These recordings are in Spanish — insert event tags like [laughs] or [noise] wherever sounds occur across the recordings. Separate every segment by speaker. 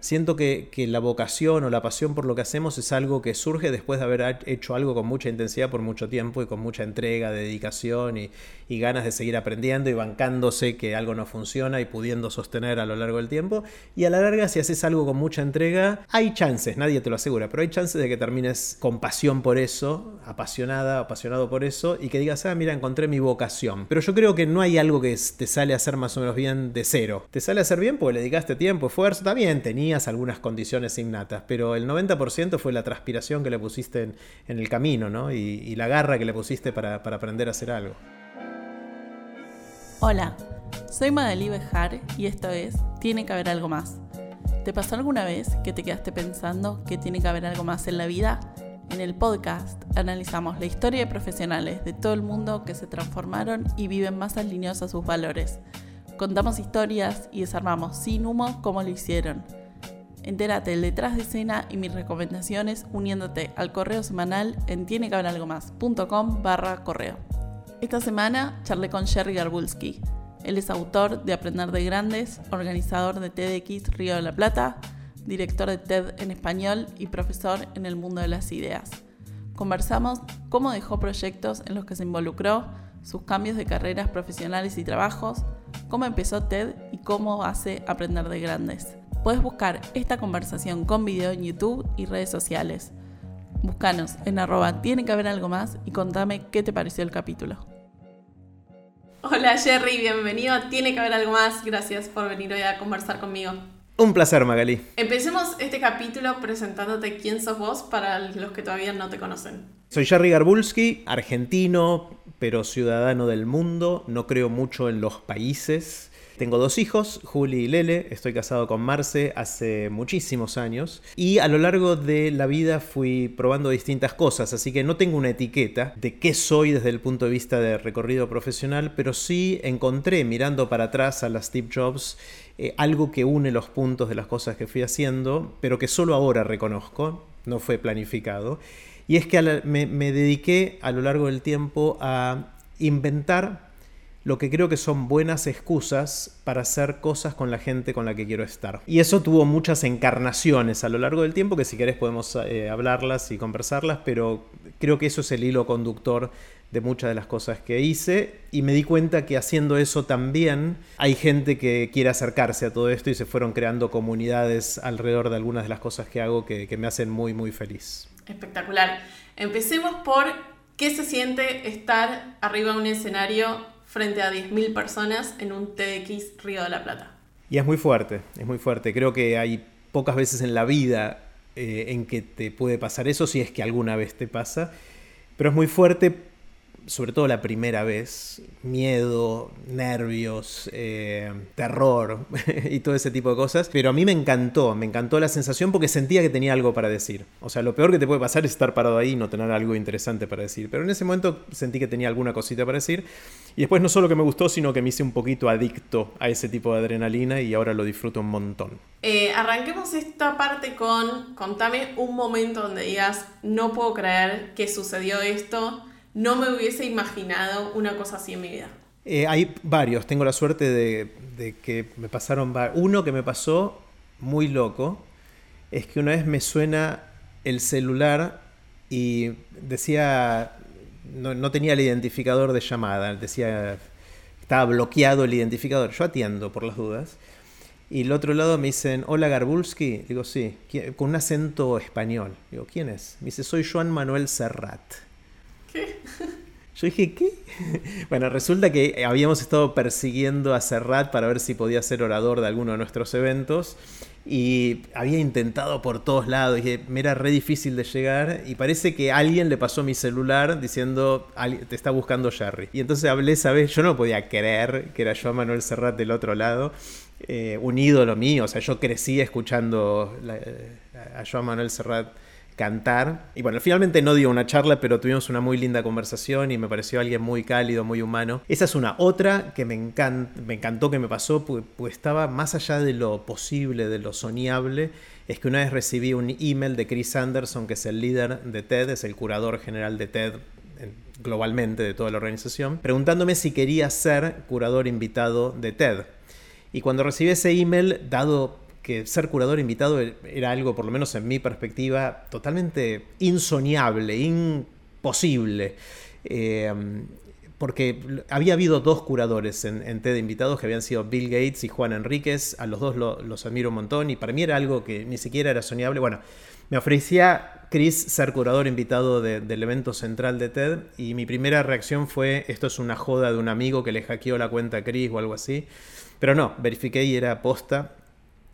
Speaker 1: Siento que, la vocación o la pasión por lo que hacemos es algo que surge después de haber hecho algo con mucha intensidad por mucho tiempo y con mucha entrega, dedicación y, y ganas de seguir aprendiendo y bancándose que algo no funciona y pudiendo sostener a lo largo del tiempo. Y a la larga, si haces algo con mucha entrega, hay chances, nadie te lo asegura, pero hay chances de que termines con pasión por eso, apasionada, apasionado por eso, y que digas, ah, mira, encontré mi vocación. Pero yo creo que no hay algo que te sale a hacer más o menos bien de cero. Te sale a hacer bien porque le dedicaste tiempo, esfuerzo, también algunas condiciones innatas, pero el 90% fue la transpiración que le pusiste en, el camino, ¿no? Y, la garra que le pusiste para, aprender a hacer algo.
Speaker 2: Hola, soy Madeli Bejar y esto es Tiene que haber algo más. ¿Te pasó alguna vez que te quedaste pensando que tiene que haber algo más en la vida? En el podcast analizamos la historia de profesionales de todo el mundo que se transformaron y viven más alineados a sus valores. Contamos historias y desarmamos sin humo cómo lo hicieron. Entérate el detrás de escena y mis recomendaciones uniéndote al correo semanal en tienequehaberalgomás.com barra correo. Esta semana charlé con Jerry Garbulski. Él es autor de Aprender de Grandes, organizador de TEDx Río de la Plata, director de TED en español y profesor en el mundo de las ideas. Conversamos cómo dejó proyectos en los que se involucró, sus cambios de carreras profesionales y trabajos, cómo empezó TED y cómo hace Aprender de Grandes. Puedes buscar esta conversación con video en YouTube y redes sociales. Búscanos en arroba tiene que haber algo más y contame qué te pareció el capítulo. Hola Jerry, bienvenido. Tiene que haber algo más. Gracias por venir hoy a conversar conmigo.
Speaker 1: Un placer, Magali.
Speaker 2: Empecemos este capítulo presentándote quién sos vos para los que todavía no te conocen.
Speaker 1: Soy Jerry Garbulski, argentino, pero ciudadano del mundo. No creo mucho en los países. Tengo dos hijos, Juli y Lele, estoy casado con Marce hace muchísimos años. Y a lo largo de la vida fui probando distintas cosas, así que no tengo una etiqueta de qué soy desde el punto de vista de recorrido profesional, pero sí encontré mirando para atrás a las Steve Jobs eh, algo que une los puntos de las cosas que fui haciendo, pero que solo ahora reconozco, no fue planificado, y es que me dediqué a lo largo del tiempo a inventar lo que creo que son buenas excusas para hacer cosas con la gente con la que quiero estar. Y eso tuvo muchas encarnaciones a lo largo del tiempo, que si querés podemos eh, hablarlas y conversarlas, pero creo que eso es el hilo conductor de muchas de las cosas que hice y me di cuenta que haciendo eso también hay gente que quiere acercarse a todo esto y se fueron creando comunidades alrededor de algunas de las cosas que hago que, que me hacen muy muy feliz.
Speaker 2: Espectacular. Empecemos por qué se siente estar arriba de un escenario frente a 10.000 personas en un TX Río de la Plata.
Speaker 1: Y es muy fuerte, es muy fuerte. Creo que hay pocas veces en la vida eh, en que te puede pasar eso, si es que alguna vez te pasa. Pero es muy fuerte sobre todo la primera vez, miedo, nervios, eh, terror [laughs] y todo ese tipo de cosas. Pero a mí me encantó, me encantó la sensación porque sentía que tenía algo para decir. O sea, lo peor que te puede pasar es estar parado ahí y no tener algo interesante para decir. Pero en ese momento sentí que tenía alguna cosita para decir. Y después no solo que me gustó, sino que me hice un poquito adicto a ese tipo de adrenalina y ahora lo disfruto un montón.
Speaker 2: Eh, arranquemos esta parte con, contame un momento donde digas, no puedo creer que sucedió esto no me hubiese imaginado una cosa así en mi vida.
Speaker 1: Eh, hay varios, tengo la suerte de, que me pasaron uno que me pasó muy loco, es que una vez me suena el celular y decía, no, tenía el identificador de llamada, decía, estaba bloqueado el identificador, yo atiendo por las dudas. Y el otro lado me dicen, hola Garbulski. Digo, sí, con un acento español. Digo, ¿quién es? Me dice, soy Joan Manuel Serrat.
Speaker 2: ¿Qué?
Speaker 1: Yo dije, ¿qué? [laughs] Bueno, resulta que habíamos estado persiguiendo a Serrat para ver si podía ser orador de alguno de nuestros eventos y había intentado por todos lados y me era re difícil de llegar y parece que alguien le pasó mi celular diciendo te está buscando Jerry y entonces hablé esa vez yo no podía creer que era yo Manuel Serrat del otro lado eh, un ídolo mío o sea yo crecí escuchando eh, a Joan Manuel Serrat cantar. Y bueno, finalmente no dio una charla, pero tuvimos una muy linda conversación y me pareció alguien muy cálido, muy humano. Esa es una otra que me, encantó que me pasó, pues, estaba más allá de lo posible, de lo soñable. Es que una vez recibí un email de Chris Anderson, que es el líder de TED, es el curador general de TED globalmente de toda la organización, preguntándome si quería ser curador invitado de TED. Y cuando recibí ese email, dado que ser curador invitado era algo, por lo menos en mi perspectiva, totalmente insoñable, imposible. Eh, porque había habido dos curadores en, en TED invitados que habían sido Bill Gates y Juan Enríquez, a los dos los admiro un montón y para mí era algo que ni siquiera era soñable. Bueno, me ofrecía Chris ser curador invitado del evento central de TED y mi primera reacción fue, esto es una joda de un amigo que le hackeó la cuenta a Chris o algo así. Pero no, verifiqué y era posta.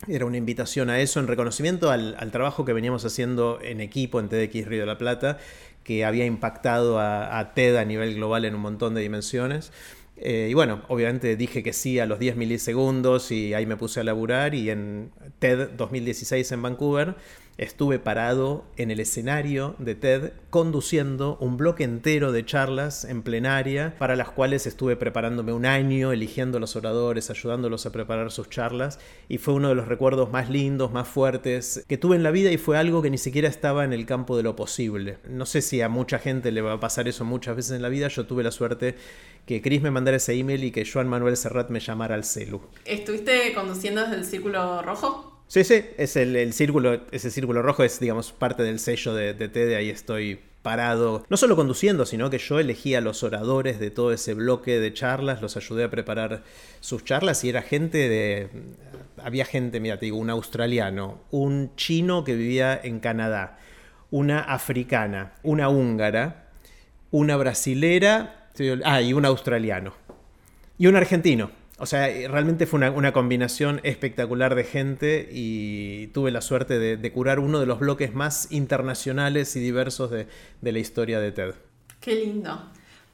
Speaker 1: Era una invitación a eso en reconocimiento al, trabajo que veníamos haciendo en equipo en TEDx Río de la Plata, que había impactado a, TED a nivel global en un montón de dimensiones. Eh, y bueno, obviamente dije que sí a los 10 milisegundos y ahí me puse a laburar y en TED 2016 en Vancouver estuve parado en el escenario de TED conduciendo un bloque entero de charlas en plenaria para las cuales estuve preparándome un año, eligiendo los oradores, ayudándolos a preparar sus charlas y fue uno de los recuerdos más lindos, más fuertes que tuve en la vida y fue algo que ni siquiera estaba en el campo de lo posible. No sé si a mucha gente le va a pasar eso muchas veces en la vida, yo tuve la suerte que Chris me mandara ese email y que Joan Manuel Serrat me llamara al celu.
Speaker 2: ¿Estuviste conduciendo desde el Círculo Rojo?
Speaker 1: Sí, sí, es el, círculo, ese círculo rojo es, digamos, parte del sello de, de TED, ahí estoy parado, no solo conduciendo, sino que yo elegía a los oradores de todo ese bloque de charlas, los ayudé a preparar sus charlas y era gente de... Había gente, mira, te digo, un australiano, un chino que vivía en Canadá, una africana, una húngara, una brasilera, ah, y un australiano, y un argentino. O sea, realmente fue una, combinación espectacular de gente y tuve la suerte de, curar uno de los bloques más internacionales y diversos de, la historia de TED.
Speaker 2: Qué lindo.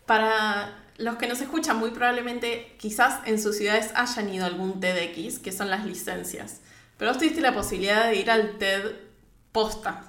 Speaker 2: Para los que nos escuchan, muy probablemente quizás en sus ciudades hayan ido a algún TEDx, que son las licencias. Pero vos tuviste la posibilidad de ir al TED posta.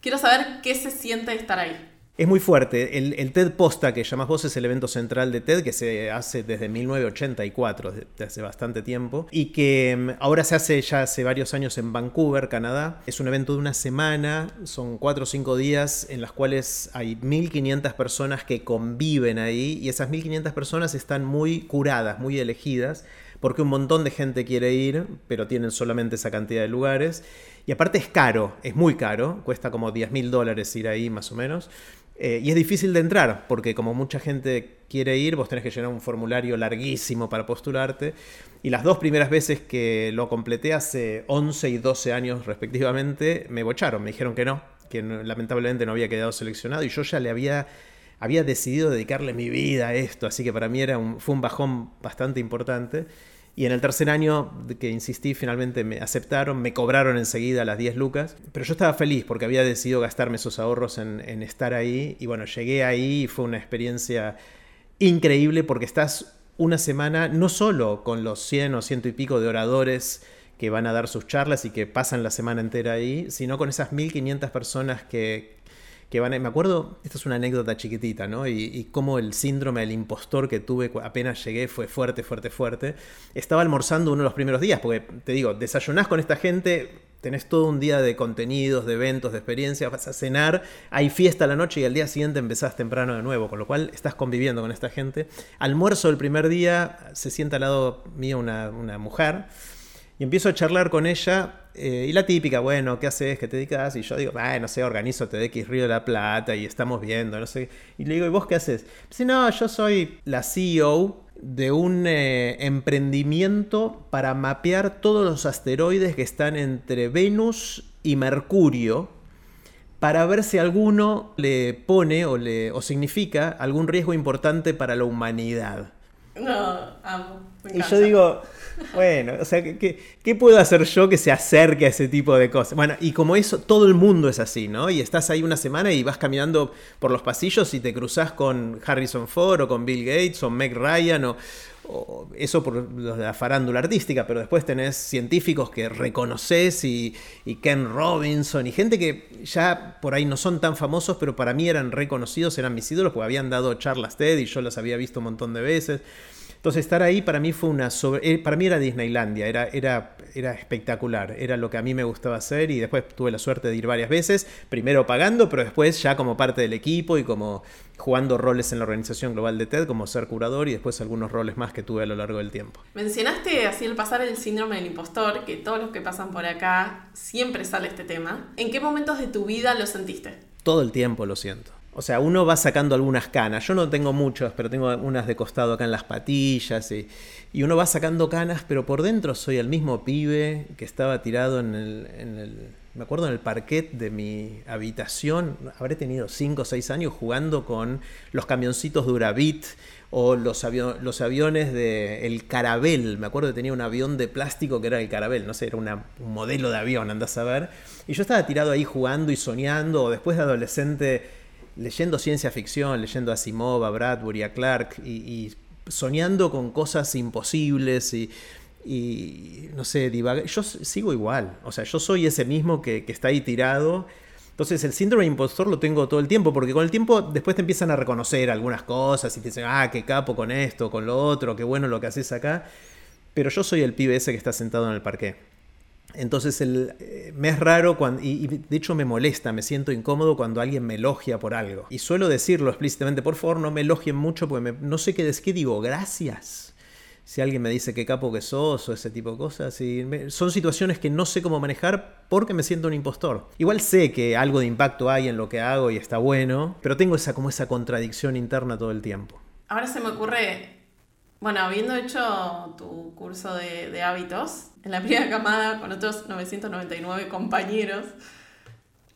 Speaker 2: Quiero saber qué se siente estar ahí.
Speaker 1: Es muy fuerte. El, TED Posta, que llamas vos, es el evento central de TED que se hace desde 1984, desde hace bastante tiempo, y que mm, ahora se hace ya hace varios años en Vancouver, Canadá. Es un evento de una semana, son cuatro o cinco días en las cuales hay 1.500 personas que conviven ahí, y esas 1.500 personas están muy curadas, muy elegidas, porque un montón de gente quiere ir, pero tienen solamente esa cantidad de lugares. Y aparte es caro, es muy caro, cuesta como 10 mil dólares ir ahí más o menos. Eh, y es difícil de entrar, porque como mucha gente quiere ir, vos tenés que llenar un formulario larguísimo para postularte. Y las dos primeras veces que lo completé hace 11 y 12 años respectivamente, me bocharon, me dijeron que no, que lamentablemente no había quedado seleccionado y yo ya le había, había decidido dedicarle mi vida a esto, así que para mí era un, fue un bajón bastante importante. Y en el tercer año que insistí, finalmente me aceptaron, me cobraron enseguida las 10 lucas. Pero yo estaba feliz porque había decidido gastarme esos ahorros en, estar ahí. Y bueno, llegué ahí y fue una experiencia increíble porque estás una semana no solo con los 100 o ciento y pico de oradores que van a dar sus charlas y que pasan la semana entera ahí, sino con esas 1500 personas que, que van me acuerdo, esta es una anécdota chiquitita, ¿no? Y, y cómo el síndrome del impostor que tuve apenas llegué fue fuerte, fuerte, fuerte. Estaba almorzando uno de los primeros días, porque te digo, desayunás con esta gente, tenés todo un día de contenidos, de eventos, de experiencias, vas a cenar, hay fiesta a la noche y al día siguiente empezás temprano de nuevo, con lo cual estás conviviendo con esta gente. Almuerzo el primer día, se sienta al lado mío una, una mujer y empiezo a charlar con ella. Eh, y la típica, bueno, ¿qué haces? ¿Qué te dedicas? Y yo digo, no sé, organizo TDX Río de la Plata y estamos viendo, no sé. Y le digo, ¿y vos qué haces? Si no, yo soy la CEO de un eh, emprendimiento para mapear todos los asteroides que están entre Venus y Mercurio para ver si alguno le pone o, le, o significa algún riesgo importante para la humanidad.
Speaker 2: No, amo.
Speaker 1: y yo digo, bueno, o sea, ¿qué, puedo hacer yo que se acerque a ese tipo de cosas? Bueno, y como eso, todo el mundo es así, ¿no? Y estás ahí una semana y vas caminando por los pasillos y te cruzas con Harrison Ford o con Bill Gates o Meg Ryan o, eso por la farándula artística, pero después tenés científicos que reconoces y, y, Ken Robinson y gente que ya por ahí no son tan famosos, pero para mí eran reconocidos, eran mis ídolos, porque habían dado charlas TED y yo las había visto un montón de veces. Entonces estar ahí para mí fue una sobre, eh, para mí era Disneylandia, era, era, era espectacular, era lo que a mí me gustaba hacer y después tuve la suerte de ir varias veces, primero pagando, pero después ya como parte del equipo y como jugando roles en la organización global de TED, como ser curador y después algunos roles más que tuve a lo largo del tiempo.
Speaker 2: Mencionaste así el pasar el síndrome del impostor, que todos los que pasan por acá siempre sale este tema. ¿En qué momentos de tu vida lo sentiste?
Speaker 1: Todo el tiempo lo siento. O sea, uno va sacando algunas canas. Yo no tengo muchas, pero tengo unas de costado acá en las patillas. Y, y uno va sacando canas, pero por dentro soy el mismo pibe que estaba tirado en el, en el me acuerdo en el parquet de mi habitación, habré tenido 5 o 6 años jugando con los camioncitos de Urabit o los, los aviones de el Carabel. Me acuerdo que tenía un avión de plástico que era el Carabel, no sé, era un modelo de avión, andás a ver. Y yo estaba tirado ahí jugando y soñando, o después de adolescente leyendo ciencia ficción, leyendo a Asimov, a Bradbury, a Clark, y, soñando con cosas imposibles y no sé, divaga. Yo sigo igual, o sea, yo soy ese mismo que, está ahí tirado. Entonces el síndrome impostor lo tengo todo el tiempo, porque con el tiempo después te empiezan a reconocer algunas cosas y te dicen, ah, qué capo con esto, con lo otro, qué bueno lo que haces acá. Pero yo soy el pibe ese que está sentado en el parque. Entonces el, eh, me es raro cuando, y, de hecho me molesta, me siento incómodo cuando alguien me elogia por algo. Y suelo decirlo explícitamente, por favor no me elogien mucho porque no sé qué, qué digo, gracias si alguien me dice qué capo que sos o ese tipo de cosas. Son situaciones que no sé cómo manejar porque me siento un impostor. Igual sé que algo de impacto hay en lo que hago y está bueno, pero tengo como esa contradicción interna todo el tiempo.
Speaker 2: Ahora se me ocurre, bueno, habiendo hecho tu curso de, de hábitos en la primera camada con otros 999 compañeros,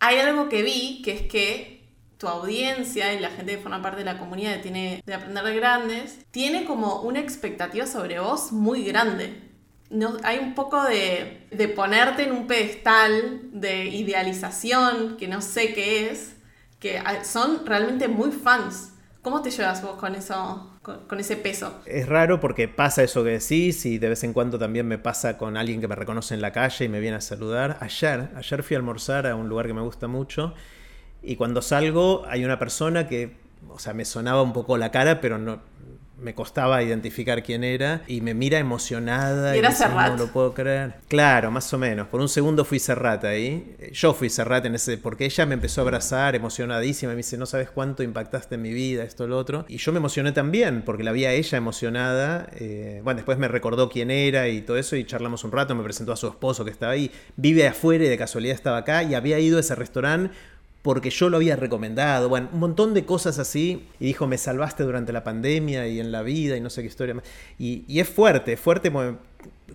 Speaker 2: hay algo que vi que es que tu audiencia y la gente que forma parte de la comunidad tiene de aprender de grandes, tiene como una expectativa sobre vos muy grande. No, hay un poco de, de ponerte en un pedestal de idealización, que no sé qué es, que son realmente muy fans. ¿Cómo te llevas vos con eso, con, ese peso?
Speaker 1: Es raro porque pasa eso que decís y de vez en cuando también me pasa con alguien que me reconoce en la calle y me viene a saludar. Ayer, ayer fui a almorzar a un lugar que me gusta mucho y cuando salgo hay una persona que, o sea, me sonaba un poco la cara, pero no me costaba identificar quién era y me mira emocionada
Speaker 2: y, era no
Speaker 1: lo puedo creer. Claro, más o menos. Por un segundo fui Serrat ahí. Yo fui Serrat en ese porque ella me empezó a abrazar emocionadísima y me dice, "No sabes cuánto impactaste en mi vida, esto lo otro." Y yo me emocioné también porque la vi a ella emocionada. Eh, bueno, después me recordó quién era y todo eso y charlamos un rato, me presentó a su esposo que estaba ahí. Vive afuera y de casualidad estaba acá y había ido a ese restaurante porque yo lo había recomendado, bueno, un montón de cosas así, y dijo, me salvaste durante la pandemia y en la vida y no sé qué historia más. Y, es fuerte, fuerte,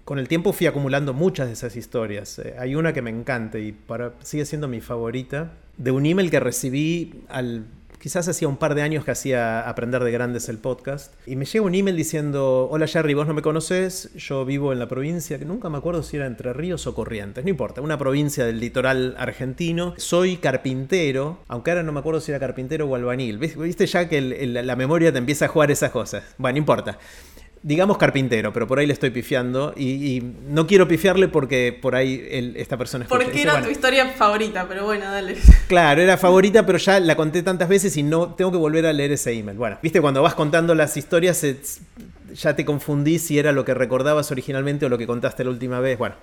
Speaker 1: con el tiempo fui acumulando muchas de esas historias. Eh, hay una que me encanta y para, sigue siendo mi favorita, de un email que recibí al quizás hacía un par de años que hacía Aprender de Grandes el podcast, y me llega un email diciendo, hola Jerry, vos no me conoces, yo vivo en la provincia, que nunca me acuerdo si era Entre Ríos o Corrientes, no importa, una provincia del litoral argentino, soy carpintero, aunque ahora no me acuerdo si era carpintero o albañil, viste ya que la memoria te empieza a jugar esas cosas, bueno, no importa digamos carpintero, pero por ahí le estoy pifiando y, no quiero pifiarle porque por ahí esta persona
Speaker 2: escucha. Porque era tu historia favorita, pero bueno, dale.
Speaker 1: Claro, era [laughs] favorita, pero ya la conté tantas veces y no tengo que volver a leer ese email. Bueno, viste, cuando vas contando las historias ya te confundí si era lo que recordabas originalmente o lo que contaste la última vez. Bueno,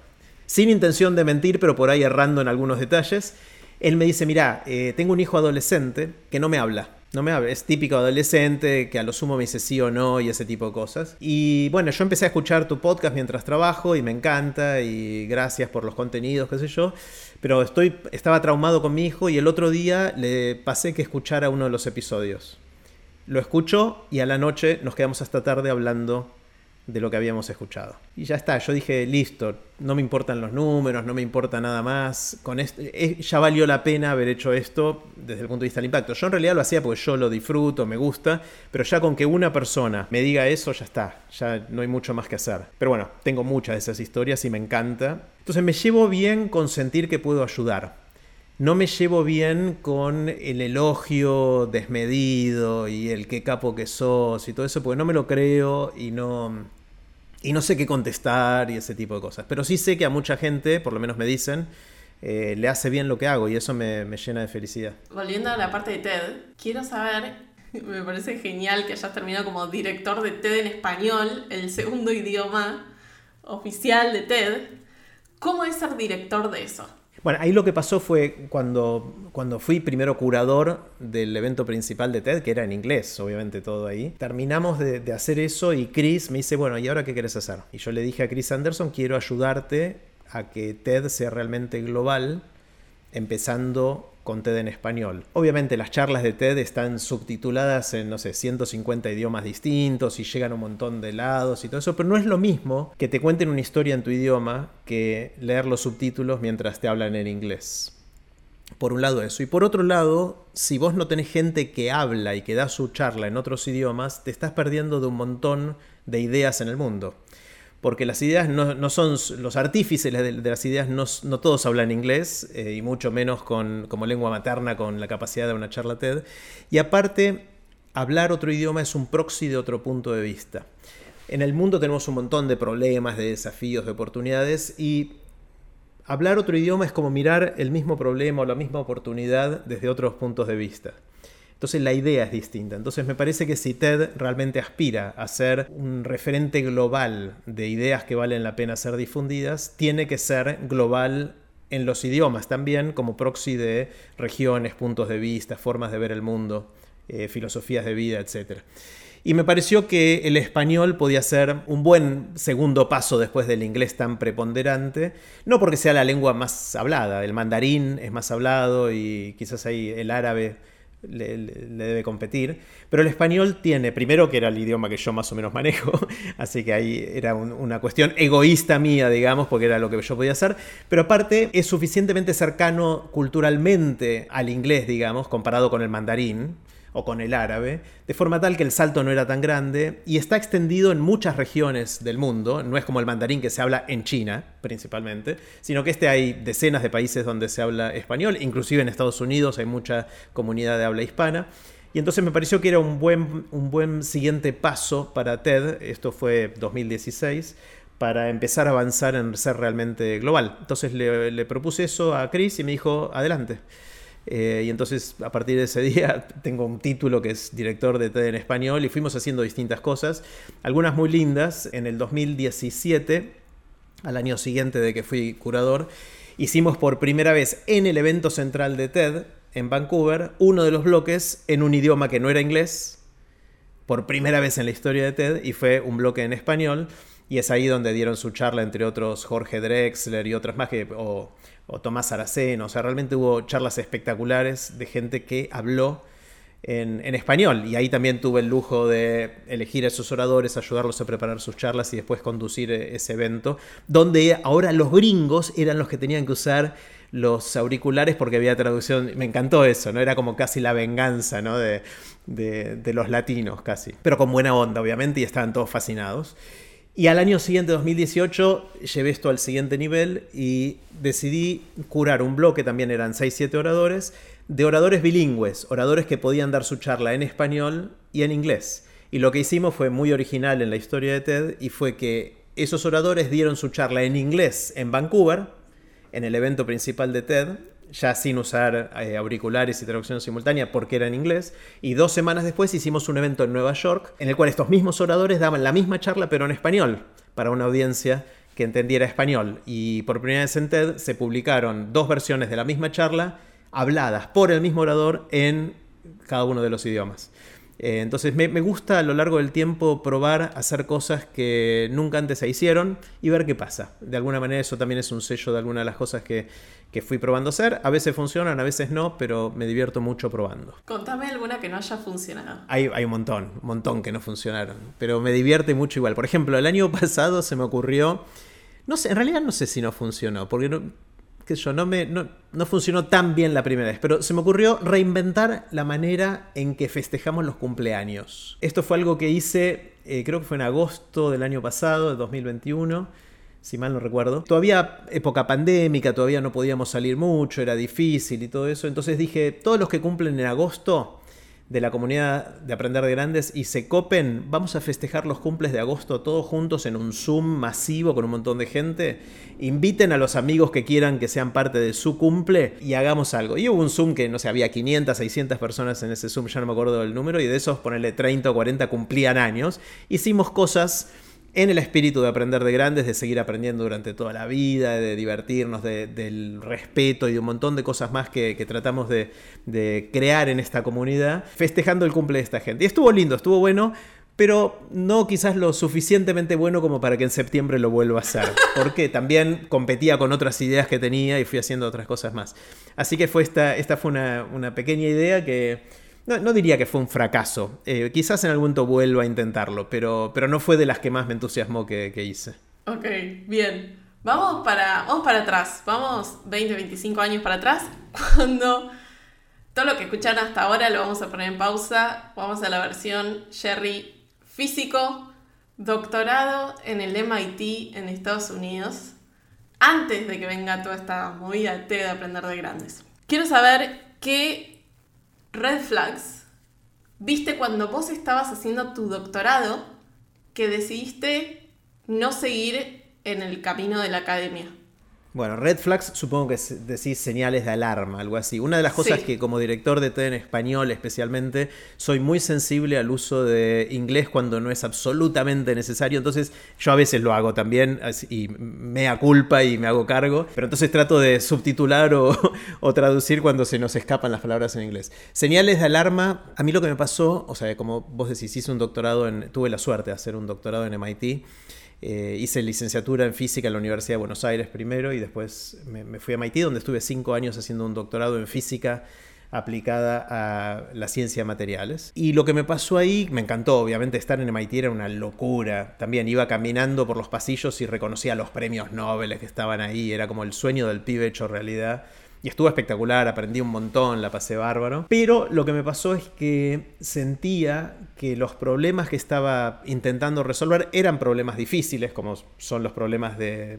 Speaker 1: sin intención de mentir, pero por ahí errando en algunos detalles. Él me dice, mira, eh, tengo un hijo adolescente que no me habla no me habla, es típico adolescente que a lo sumo me dice sí o no y ese tipo de cosas. Y bueno, yo empecé a escuchar tu podcast mientras trabajo y me encanta y gracias por los contenidos, qué sé yo. Pero estoy, estaba traumado con mi hijo y el otro día le pasé que escuchara uno de los episodios. Lo escucho y a la noche nos quedamos hasta tarde hablando de lo que habíamos escuchado. Y ya está, yo dije, listo, no me importan los números, no me importa nada más, con esto, ya valió la pena haber hecho esto desde el punto de vista del impacto. Yo en realidad lo hacía porque yo lo disfruto, me gusta, pero ya con que una persona me diga eso, ya está, ya no hay mucho más que hacer. Pero bueno, tengo muchas de esas historias y me encanta. Entonces me llevo bien con sentir que puedo ayudar no me llevo bien con el elogio desmedido y el qué capo que sos y todo eso, porque no me lo creo y no, y no sé qué contestar y ese tipo de cosas. Pero sí sé que a mucha gente, por lo menos me dicen, le hace bien lo que hago y eso me, me, llena de felicidad.
Speaker 2: Volviendo a la parte de TED, quiero saber [laughs] Me parece genial que hayas terminado como director de TED en español, el segundo [laughs] idioma oficial de TED. ¿Cómo es ser director de eso?
Speaker 1: Bueno, ahí lo que pasó fue cuando, cuando fui primero curador del evento principal de TED, que era en inglés, obviamente todo ahí. Terminamos de, de hacer eso y Chris me dice, bueno, ¿y ahora qué quieres hacer? Y yo le dije a Chris Anderson, quiero ayudarte a que TED sea realmente global, empezando con TED en español. Obviamente las charlas de TED están subtituladas en, no sé, 150 idiomas distintos y llegan un montón de lados y todo eso, pero no es lo mismo que te cuenten una historia en tu idioma que leer los subtítulos mientras te hablan en inglés. Por un lado eso. Y por otro lado, si vos no tenés gente que habla y que da su charla en otros idiomas, te estás perdiendo de un montón de ideas en el mundo porque las ideas no, son, los artífices de, las ideas no, todos hablan inglés, eh, y mucho menos con, como lengua materna con la capacidad de una charla TED. Y aparte, hablar otro idioma es un proxy de otro punto de vista. En el mundo tenemos un montón de problemas, de desafíos, de oportunidades, y hablar otro idioma es como mirar el mismo problema o la misma oportunidad desde otros puntos de vista. Entonces la idea es distinta. Entonces me parece que si TED realmente aspira a ser un referente global de ideas que valen la pena ser difundidas, tiene que ser global en los idiomas también, como proxy de regiones, puntos de vista, formas de ver el mundo, eh, filosofías de vida, etc. Y me pareció que el español podía ser un buen segundo paso después del inglés tan preponderante, no porque sea la lengua más hablada, el mandarín es más hablado y quizás ahí el árabe le, debe competir. Pero el español tiene, primero que era el idioma que yo más o menos manejo, [laughs] así que ahí era una cuestión egoísta mía, digamos, porque era lo que yo podía hacer. Pero aparte es suficientemente cercano culturalmente al inglés, digamos, comparado con el mandarín o con el árabe, de forma tal que el salto no era tan grande y está extendido en muchas regiones del mundo, no es como el mandarín que se habla en China principalmente, sino que este hay decenas de países donde se habla español, inclusive en Estados Unidos hay mucha comunidad de habla hispana. Y entonces me pareció que era un buen, un buen siguiente paso para TED, esto fue 2016, para empezar a avanzar en ser realmente global. Entonces le, propuse eso a Chris y me dijo, adelante. Eh, y entonces a partir de ese [laughs] día tengo un título que es director de TED en español y fuimos haciendo distintas cosas, algunas muy lindas. En el 2017, al año siguiente de que fui curador, hicimos por primera vez en el evento central de TED en Vancouver uno de los bloques en un idioma que no era inglés, por primera vez en la historia de TED, y fue un bloque en español. Y es ahí donde dieron su charla, entre otros, Jorge Drexler y otras más, que, Tomás Araceno. O sea, realmente hubo charlas espectaculares de gente que habló en, español. Y ahí también tuve el lujo de elegir a esos oradores, ayudarlos a preparar sus charlas y después conducir e, ese evento, donde ahora los gringos eran los que tenían que usar los auriculares porque había traducción. Me encantó eso, ¿no? Era como casi la venganza, ¿no? De, de los latinos, casi. Pero con buena onda, obviamente, y estaban todos fascinados. Y al año siguiente, 2018, llevé esto al siguiente nivel y decidí curar un bloque, también eran 6-7 oradores, de oradores bilingües, oradores que podían dar su charla en español y en inglés. Y lo que hicimos fue muy original en la historia de TED y fue que esos oradores dieron su charla en inglés en Vancouver, en el evento principal de TED, ya sin usar eh, auriculares y traducción simultánea porque era en inglés. Y dos semanas después hicimos un evento en Nueva York en el cual estos mismos oradores daban la misma charla pero en español para una audiencia que entendiera español. Y por primera vez en TED se publicaron dos versiones de la misma charla habladas por el mismo orador en cada uno de los idiomas. Eh, entonces me, gusta a lo largo del tiempo probar hacer cosas que nunca antes se hicieron y ver qué pasa. De alguna manera eso también es un sello de alguna de las cosas que, fui probando hacer. A veces funcionan, a veces no, pero me divierto mucho probando.
Speaker 2: Contame alguna que no haya funcionado.
Speaker 1: Hay, hay un montón, un montón que no funcionaron, pero me divierte mucho igual. Por ejemplo, el año [laughs] pasado se me ocurrió, no sé, en realidad no sé si no funcionó, porque no, que yo, no, me, no, funcionó tan bien la primera vez, pero se me ocurrió reinventar la manera en que festejamos los cumpleaños. Esto fue algo que hice, eh, creo que fue en agosto del año pasado, de 2021 si mal no recuerdo. Todavía época pandémica, todavía no podíamos salir mucho, era difícil y todo eso. Entonces dije, todos los que cumplen en agosto, de la comunidad de Aprender de Grandes y se copen, vamos a festejar los cumples de agosto todos juntos en un Zoom masivo con un montón de gente. Inviten a los amigos que quieran que sean parte de su cumple y hagamos algo. Y hubo un Zoom que no sé, había 500, 600 personas en ese Zoom, ya no me acuerdo del número, y de esos ponerle 30 o 40 cumplían años. Hicimos cosas en el espíritu de aprender de grandes, de seguir aprendiendo durante toda la vida, de divertirnos, del respeto y de un montón de cosas más que, tratamos de, crear en esta comunidad, festejando el cumple de esta gente. Y estuvo lindo, estuvo bueno, pero no quizás lo suficientemente bueno como para que en septiembre lo vuelva a hacer, [laughs] porque también competía con otras ideas que tenía y fui haciendo otras cosas más. Así que fue esta, esta fue una pequeña idea que no, diría que fue un fracaso. Eh, quizás en algún momento vuelva a intentarlo, pero, pero no fue de las que más me entusiasmó que, hice.
Speaker 2: Ok, bien. Vamos para, vamos para atrás. Vamos 20, 25 años para atrás. [laughs] Cuando todo lo que escucharon hasta ahora lo vamos a poner en pausa. Vamos a la versión Jerry físico, doctorado en el MIT en Estados Unidos. Antes de que venga toda esta movida de aprender de grandes. Quiero saber qué red flags viste cuando vos estabas haciendo tu doctorado que decidiste no seguir en el camino de la academia?
Speaker 1: Bueno, red flags supongo que decís señales de alarma, algo así. Una de las cosas que como director de TED en español especialmente, soy muy sensible al uso de inglés cuando no es absolutamente necesario. Entonces yo a veces lo hago también y me culpa y me hago cargo. Pero entonces trato de subtitular o, [laughs] o traducir cuando se nos escapan las palabras en inglés. Señales de alarma, a mí lo que me pasó, o sea, como vos decís, hice un doctorado en, tuve la suerte de hacer un doctorado en MIT. Eh, hice licenciatura en física en la Universidad de Buenos Aires primero y después me, fui a MIT donde estuve cinco años haciendo un doctorado en física aplicada a la ciencia de materiales. Y lo que me pasó ahí, me encantó, obviamente estar en MIT era una locura. También iba caminando por los pasillos y reconocía los premios Nobel que estaban ahí, era como el sueño del pibe hecho realidad. Y estuvo espectacular, aprendí un montón, la pasé bárbaro. Pero lo que me pasó es que sentía que los problemas que estaba intentando resolver eran problemas difíciles, como son los problemas de,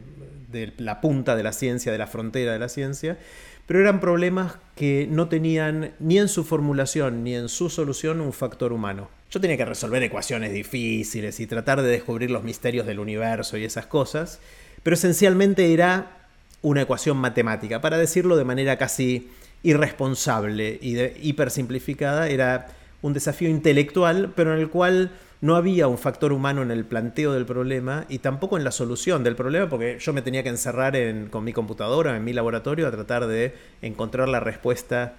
Speaker 1: la punta de la ciencia, de la frontera de la ciencia, pero eran problemas que no tenían ni en su formulación ni en su solución un factor humano. Yo tenía que resolver ecuaciones difíciles y tratar de descubrir los misterios del universo y esas cosas, pero esencialmente era una ecuación matemática. Para decirlo de manera casi irresponsable y de, hipersimplificada, era un desafío intelectual, pero en el cual no había un factor humano en el planteo del problema y tampoco en la solución del problema, porque yo me tenía que encerrar con mi computadora, en mi laboratorio, a tratar de encontrar la respuesta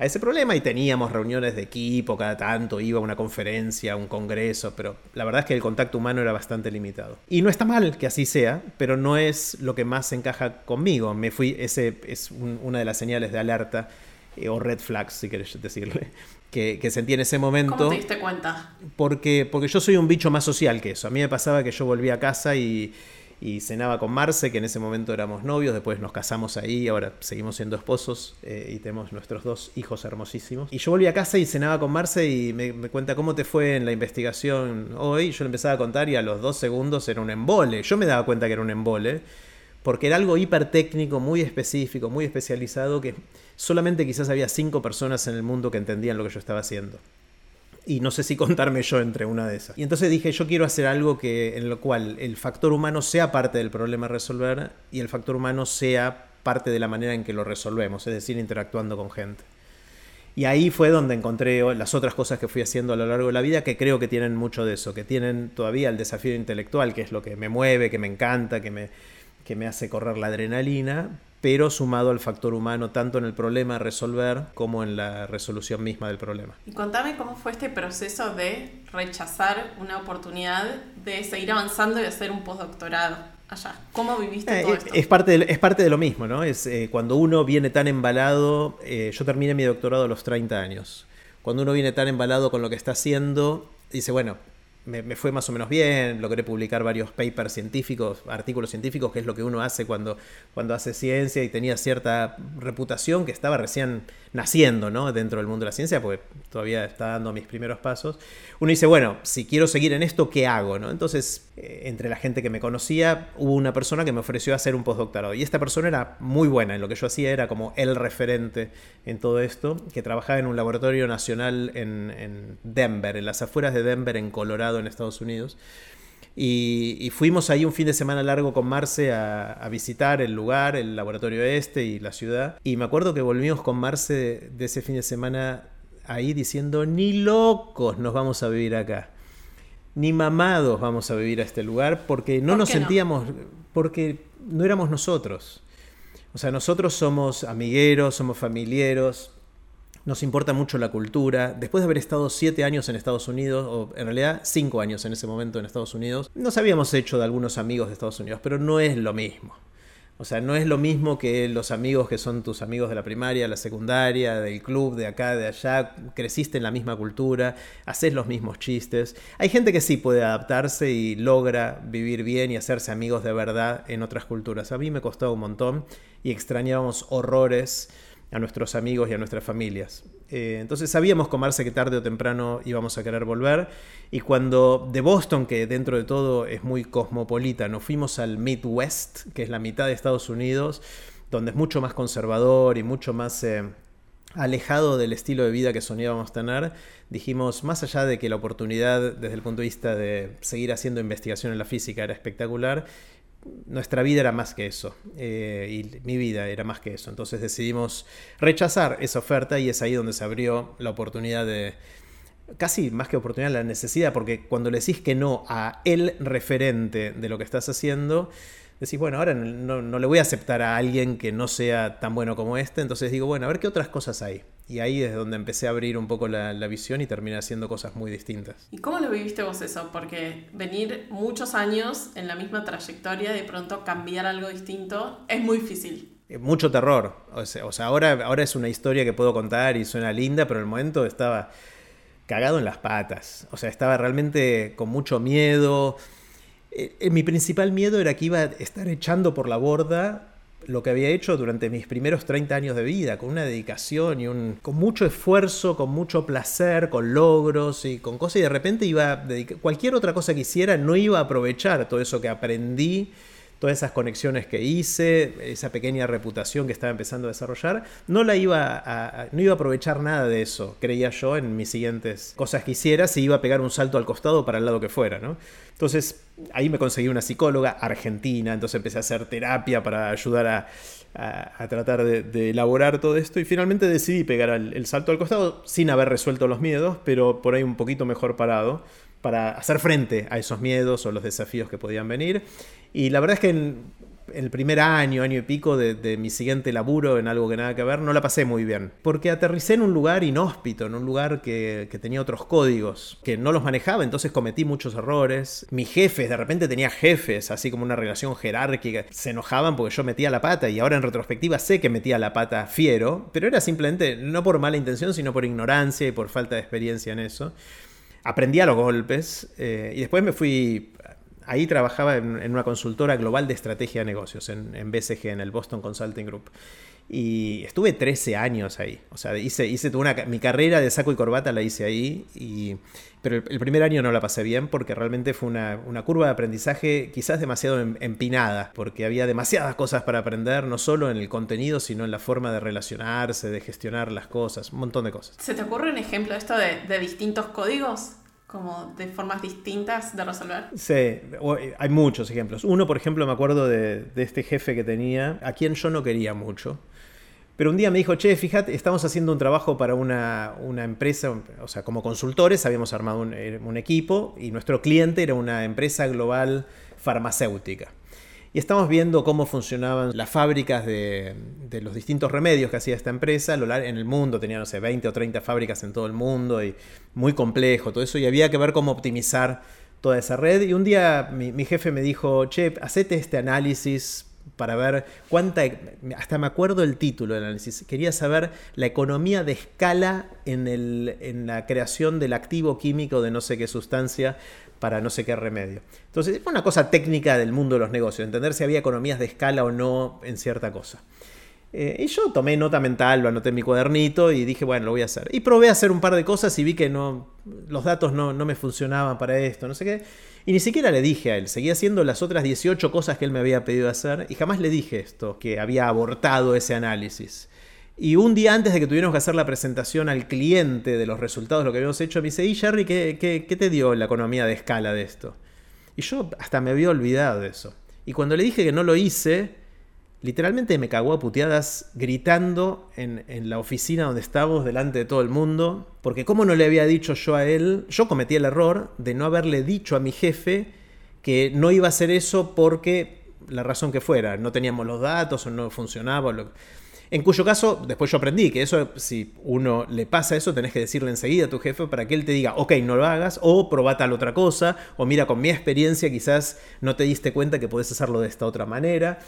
Speaker 1: a ese problema y teníamos reuniones de equipo cada tanto, iba a una conferencia, a un congreso, pero la verdad es que el contacto humano era bastante limitado. Y no está mal que así sea, pero no es lo que más encaja conmigo. Me fui, ese es una de las señales de alerta eh, o red flags, si querés decirle, [laughs] que, que, sentí en ese momento. ¿Cómo
Speaker 2: te diste cuenta?
Speaker 1: Porque, porque yo soy un bicho más social que eso. A mí me pasaba que yo volvía a casa y y cenaba con Marce, que en ese momento éramos novios, después nos casamos ahí, ahora seguimos siendo esposos eh, y tenemos nuestros dos hijos hermosísimos. Y yo volví a casa y cenaba con Marce y me, cuenta cómo te fue en la investigación hoy. Yo le empezaba a contar y a los dos segundos era un embole. Yo me daba cuenta que era un embole, porque era algo hiper técnico, muy específico, muy especializado, que solamente quizás había cinco personas en el mundo que entendían lo que yo estaba haciendo y no sé si contarme yo entre una de esas. Y entonces dije, yo quiero hacer algo que, en lo cual el factor humano sea parte del problema a resolver y el factor humano sea parte de la manera en que lo resolvemos, es decir, interactuando con gente. Y ahí fue donde encontré las otras cosas que fui haciendo a lo largo de la vida que creo que tienen mucho de eso, que tienen todavía el desafío intelectual, que es lo que me mueve, que me encanta, que me, que me hace correr la adrenalina, pero sumado al factor humano tanto en el problema a resolver como en la resolución misma del problema.
Speaker 2: Y contame cómo fue este proceso de rechazar una oportunidad de seguir avanzando y hacer un postdoctorado allá. ¿Cómo viviste eh, todo esto?
Speaker 1: Es parte, de, es parte de lo mismo, ¿no? Es eh, cuando uno viene tan embalado, eh, yo terminé mi doctorado a los 30 años. Cuando uno viene tan embalado con lo que está haciendo, dice, bueno, me, fue más o menos bien, logré publicar varios papers científicos, artículos científicos, que es lo que uno hace cuando, cuando hace ciencia y tenía cierta reputación que estaba recién naciendo, ¿no? Dentro del mundo de la ciencia, porque todavía está dando mis primeros pasos. Uno dice, bueno, si quiero seguir en esto, ¿qué hago? ¿no? Entonces, eh, entre la gente que me conocía, hubo una persona que me ofreció hacer un postdoctorado. Y esta persona era muy buena en lo que yo hacía, era como el referente en todo esto, que trabajaba en un laboratorio nacional en, en Denver, en las afueras de Denver, en Colorado, en Estados Unidos. Y, fuimos ahí un fin de semana largo con Marce a, visitar el lugar, el laboratorio este y la ciudad. Y me acuerdo que volvimos con Marce de, ese fin de semana ahí diciendo, ni locos nos vamos a vivir acá. Ni mamados vamos a vivir a este lugar porque no nos sentíamos, porque no éramos nosotros. O sea, nosotros somos amigueros, somos familiares, nos importa mucho la cultura. Después de haber estado siete años en Estados Unidos, o en realidad cinco años en ese momento en Estados Unidos, nos habíamos hecho de algunos amigos de Estados Unidos, pero no es lo mismo. O sea, no es lo mismo que los amigos que son tus amigos de la primaria, la secundaria, del club, de acá, de allá. Creciste en la misma cultura, haces los mismos chistes. Hay gente que sí puede adaptarse y logra vivir bien y hacerse amigos de verdad en otras culturas. A mí me costó un montón y extrañábamos horrores a nuestros amigos y a nuestras familias. Eh, entonces sabíamos con que tarde o temprano íbamos a querer volver y cuando de Boston, que dentro de todo es muy cosmopolita, nos fuimos al Midwest, que es la mitad de Estados Unidos, donde es mucho más conservador y mucho más... Eh, alejado del estilo de vida que soñábamos tener, dijimos, más allá de que la oportunidad desde el punto de vista de seguir haciendo investigación en la física era espectacular, nuestra vida era más que eso, eh, y mi vida era más que eso. Entonces decidimos rechazar esa oferta y es ahí donde se abrió la oportunidad de, casi más que oportunidad, la necesidad, porque cuando le decís que no a el referente de lo que estás haciendo, decís, bueno, ahora no, le voy a aceptar a alguien que no sea tan bueno como este, entonces digo, bueno, a ver qué otras cosas hay. Y ahí es donde empecé a abrir un poco la, visión y terminé haciendo cosas muy distintas.
Speaker 2: ¿Y cómo lo viviste vos eso? Porque venir muchos años en la misma trayectoria, de pronto cambiar algo distinto, es muy difícil.
Speaker 1: Eh, mucho terror. O sea, ahora, ahora es una historia que puedo contar y suena linda, pero en el momento estaba cagado en las patas. O sea, estaba realmente con mucho miedo eh, eh, mi principal miedo era que iba a estar echando por la borda lo que había hecho durante mis primeros 30 años de vida, con una dedicación y un, con mucho esfuerzo, con mucho placer, con logros y con cosas, y de repente iba a dedicar, cualquier otra cosa que hiciera no iba a aprovechar todo eso que aprendí todas esas conexiones que hice, esa pequeña reputación que estaba empezando a desarrollar, no la iba a, no iba a aprovechar nada de eso, creía yo, en mis siguientes cosas que hiciera, si iba a pegar un salto al costado para el lado que fuera, ¿no? Entonces, ahí me conseguí una psicóloga argentina, entonces empecé a hacer terapia para ayudar a, tratar de, elaborar todo esto y finalmente decidí pegar el salto al costado sin haber resuelto los miedos, pero por ahí un poquito mejor parado para hacer frente a esos miedos o los desafíos que podían venir. Y la verdad es que en, el primer año, año y pico de, mi siguiente laburo en algo que nada que ver, no la pasé muy bien. Porque aterricé en un lugar inhóspito, en un lugar que, tenía otros códigos, que no los manejaba, entonces cometí muchos errores. Mis jefes, de repente tenía jefes, así como una relación jerárquica, se enojaban porque yo metía la pata y ahora en retrospectiva sé que metía la pata fiero, pero era simplemente no por mala intención, sino por ignorancia y por falta de experiencia en eso aprendí a los golpes eh, y después me fui, ahí trabajaba en, una consultora global de estrategia de negocios, en, BCG, en el Boston Consulting Group. Y estuve 13 años ahí. O sea, hice, hice una, mi carrera de saco y corbata la hice ahí. Y, pero el, primer año no la pasé bien porque realmente fue una, curva de aprendizaje quizás demasiado em, empinada. Porque había demasiadas cosas para aprender, no solo en el contenido, sino en la forma de relacionarse, de gestionar las cosas, un montón de cosas.
Speaker 2: ¿Se te ocurre un ejemplo de esto de distintos códigos? Como de formas distintas de resolver.
Speaker 1: Sí, hay muchos ejemplos. Uno, por ejemplo, me acuerdo de, este jefe que tenía, a quien yo no quería mucho. Pero un día me dijo, che, fíjate, estamos haciendo un trabajo para una, empresa, o sea, como consultores habíamos armado eh, un equipo y nuestro cliente era una empresa global farmacéutica. Y estamos viendo cómo funcionaban las fábricas de, los distintos remedios que hacía esta empresa. En el mundo tenía, no sé, 20 o 30 fábricas en todo el mundo y muy complejo todo eso. Y había que ver cómo optimizar toda esa red. Y un día mi, jefe me dijo, che, hacete este análisis para ver cuánta, hasta me acuerdo el título del análisis, quería saber la economía de escala en, el, en la creación del activo químico de no sé qué sustancia para no sé qué remedio. Entonces, fue una cosa técnica del mundo de los negocios, entender si había economías de escala o no en cierta cosa. Eh, y yo tomé nota mental, lo anoté en mi cuadernito y dije, bueno, lo voy a hacer. Y probé a hacer un par de cosas y vi que no, los datos no, no me funcionaban para esto, no sé qué. Y ni siquiera le dije a él, seguía haciendo las otras 18 cosas que él me había pedido hacer y jamás le dije esto, que había abortado ese análisis. Y un día antes de que tuviéramos que hacer la presentación al cliente de los resultados de lo que habíamos hecho, me dice, ¿y Jerry, qué, qué, qué te dio la economía de escala de esto? Y yo hasta me había olvidado de eso. Y cuando le dije que no lo hice, literalmente me cagó a puteadas gritando en, la oficina donde estábamos delante de todo el mundo, porque como no le había dicho yo a él, yo cometí el error de no haberle dicho a mi jefe que no iba a hacer eso porque la razón que fuera, no teníamos los datos o no funcionaba. En cuyo caso, después yo aprendí que eso, si uno le pasa eso, tenés que decirle enseguida a tu jefe para que él te diga, ok, no lo hagas, o probá tal otra cosa, o mira, con mi experiencia quizás no te diste cuenta que podés hacerlo de esta otra manera.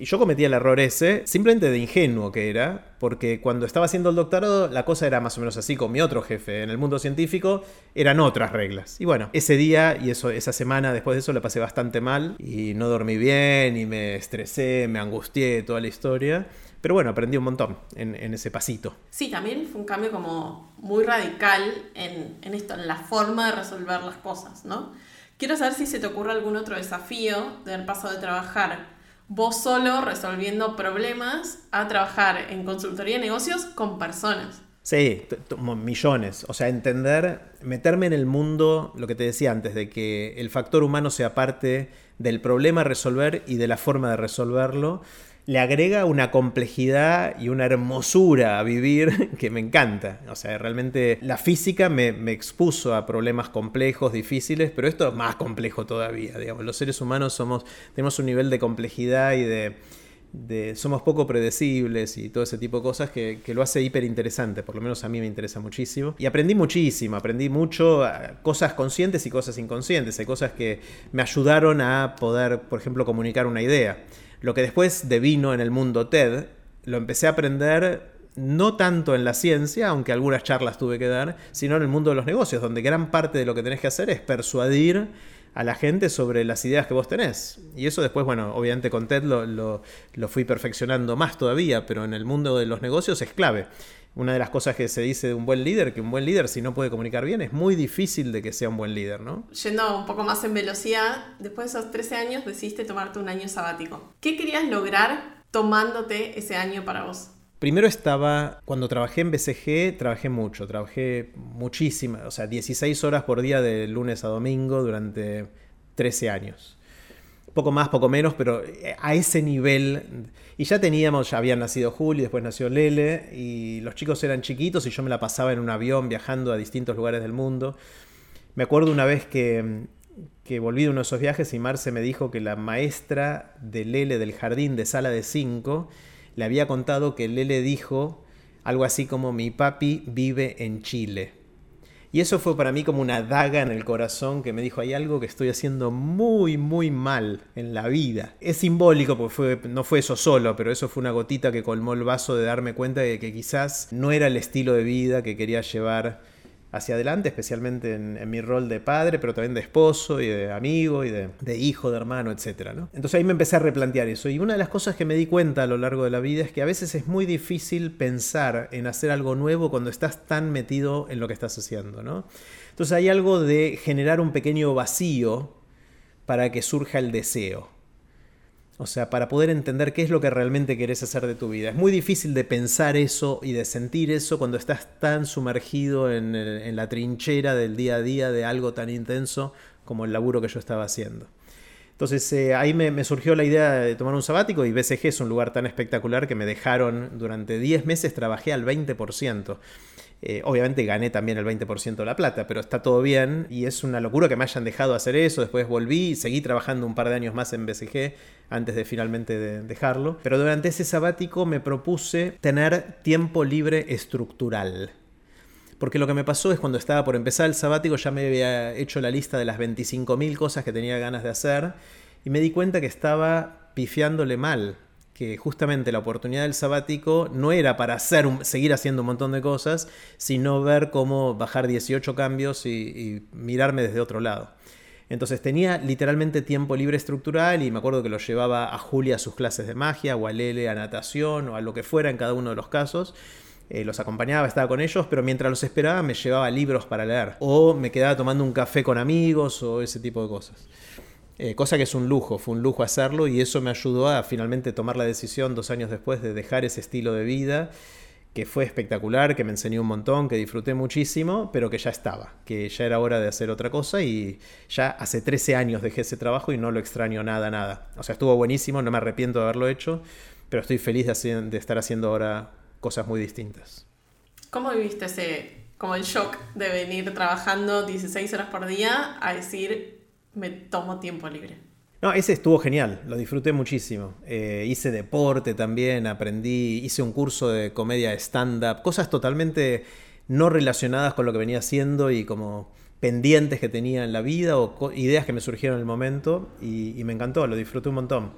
Speaker 1: Y yo cometí el error ese, simplemente de ingenuo que era, porque cuando estaba haciendo el doctorado la cosa era más o menos así con mi otro jefe. En el mundo científico eran otras reglas. Y bueno, ese día y eso, esa semana después de eso le pasé bastante mal y no dormí bien y me estresé, me angustié, toda la historia. Pero bueno, aprendí un montón en, ese pasito.
Speaker 2: Sí, también fue un cambio como muy radical en, en esto, en la forma de resolver las cosas, ¿no? Quiero saber si se te ocurre algún otro desafío del paso de trabajar vos solo resolviendo problemas a trabajar en consultoría de negocios con personas.
Speaker 1: Sí, millones. O sea, entender, meterme en el mundo, lo que te decía antes, de que el factor humano sea parte del problema a resolver y de la forma de resolverlo le agrega una complejidad y una hermosura a vivir [laughs] que me encanta. O sea, realmente la física me, expuso a problemas complejos, difíciles, pero esto es más complejo todavía. Digamos. Los seres humanos somos, tenemos un nivel de complejidad y de, somos poco predecibles y todo ese tipo de cosas que, que, lo hace hiper interesante, por lo menos a mí me interesa muchísimo. Y aprendí muchísimo, aprendí mucho, cosas conscientes y cosas inconscientes, hay cosas que me ayudaron a poder, por ejemplo, comunicar una idea. Lo que después devino en el mundo TED, lo empecé a aprender no tanto en la ciencia, aunque algunas charlas tuve que dar, sino en el mundo de los negocios, donde gran parte de lo que tenés que hacer es persuadir a la gente sobre las ideas que vos tenés. Y eso después, bueno, obviamente con TED lo, lo, fui perfeccionando más todavía, pero en el mundo de los negocios es clave una de las cosas que se dice de un buen líder, que un buen líder si no puede comunicar bien es muy difícil de que sea un buen líder, ¿no?
Speaker 2: Yendo un poco más en velocidad, después de esos 13 años decidiste tomarte un año sabático. ¿Qué querías lograr tomándote ese año para vos?
Speaker 1: Primero estaba, cuando trabajé en BCG, trabajé mucho, trabajé muchísimas, o sea, 16 horas por día de lunes a domingo durante 13 años poco más, poco menos, pero eh, a ese nivel. Y ya teníamos, ya habían nacido Juli, después nació Lele, y los chicos eran chiquitos y yo me la pasaba en un avión viajando a distintos lugares del mundo. Me acuerdo una vez que, que volví de uno de esos viajes y Marce me dijo que la maestra de Lele del jardín de sala de 5 le había contado que Lele dijo algo así como mi papi vive en Chile. Y eso fue para mí como una daga en el corazón que me dijo, hay algo que estoy haciendo muy, muy mal en la vida. Es simbólico porque no fue eso solo, pero eso fue una gotita que colmó el vaso de darme cuenta de que quizás no era el estilo de vida que quería llevar hacia adelante, especialmente en, mi rol de padre, pero también de esposo y de amigo y de, hijo, de hermano, etc. Entonces ahí me empecé a replantear eso. Y una de las cosas que me di cuenta a lo largo de la vida es que a veces es muy difícil pensar en hacer algo nuevo cuando estás tan metido en lo que estás haciendo. ¿no? Entonces hay algo de generar un pequeño vacío para que surja el deseo. O sea, para poder entender qué es lo que realmente querés hacer de tu vida. Es muy difícil de pensar eso y de sentir eso cuando estás tan sumergido en, la trinchera del día a día de algo tan intenso como el laburo que yo estaba haciendo. Entonces eh, ahí me, me, surgió la idea de tomar un sabático y BCG es un lugar tan espectacular que me dejaron durante 10 meses, trabajé al 20%. Eh, obviamente gané también el 20% de la plata, pero está todo bien y es una locura que me hayan dejado hacer eso. Después volví y seguí trabajando un par de años más en BCG antes de finalmente dejarlo. Pero durante ese sabático me propuse tener tiempo libre estructural. Porque lo que me pasó es cuando estaba por empezar el sabático ya me había hecho la lista de las 25.000 cosas que tenía ganas de hacer y me di cuenta que estaba pifiándole mal que justamente la oportunidad del sabático no era para hacer seguir haciendo un montón de cosas, sino ver cómo bajar 18 cambios y, mirarme desde otro lado. Entonces tenía literalmente tiempo libre estructural y me acuerdo que lo llevaba a Julia a sus clases de magia o a Lele a natación o a lo que fuera en cada uno de los casos. Eh, los acompañaba, estaba con ellos, pero mientras los esperaba me llevaba libros para leer. O me quedaba tomando un café con amigos o ese tipo de cosas. Eh, cosa que es un lujo, fue un lujo hacerlo y eso me ayudó a finalmente tomar la decisión dos años después de dejar ese estilo de vida que fue espectacular, que me enseñó un montón, que disfruté muchísimo, pero que ya estaba, que ya era hora de hacer otra cosa y ya hace 13 años dejé ese trabajo y no lo extraño nada, nada. O sea, estuvo buenísimo, no me arrepiento de haberlo hecho, pero estoy feliz de, de estar haciendo ahora cosas muy distintas.
Speaker 2: ¿Cómo viviste ese, como el shock de venir trabajando 16 horas por día a decir, me tomo tiempo libre?
Speaker 1: No, ese estuvo genial, lo disfruté muchísimo. Eh, hice deporte también, aprendí, hice un curso de comedia stand-up, cosas totalmente no relacionadas con lo que venía haciendo y como pendientes que tenía en la vida o ideas que me surgieron en el momento y, me encantó, lo disfruté un montón.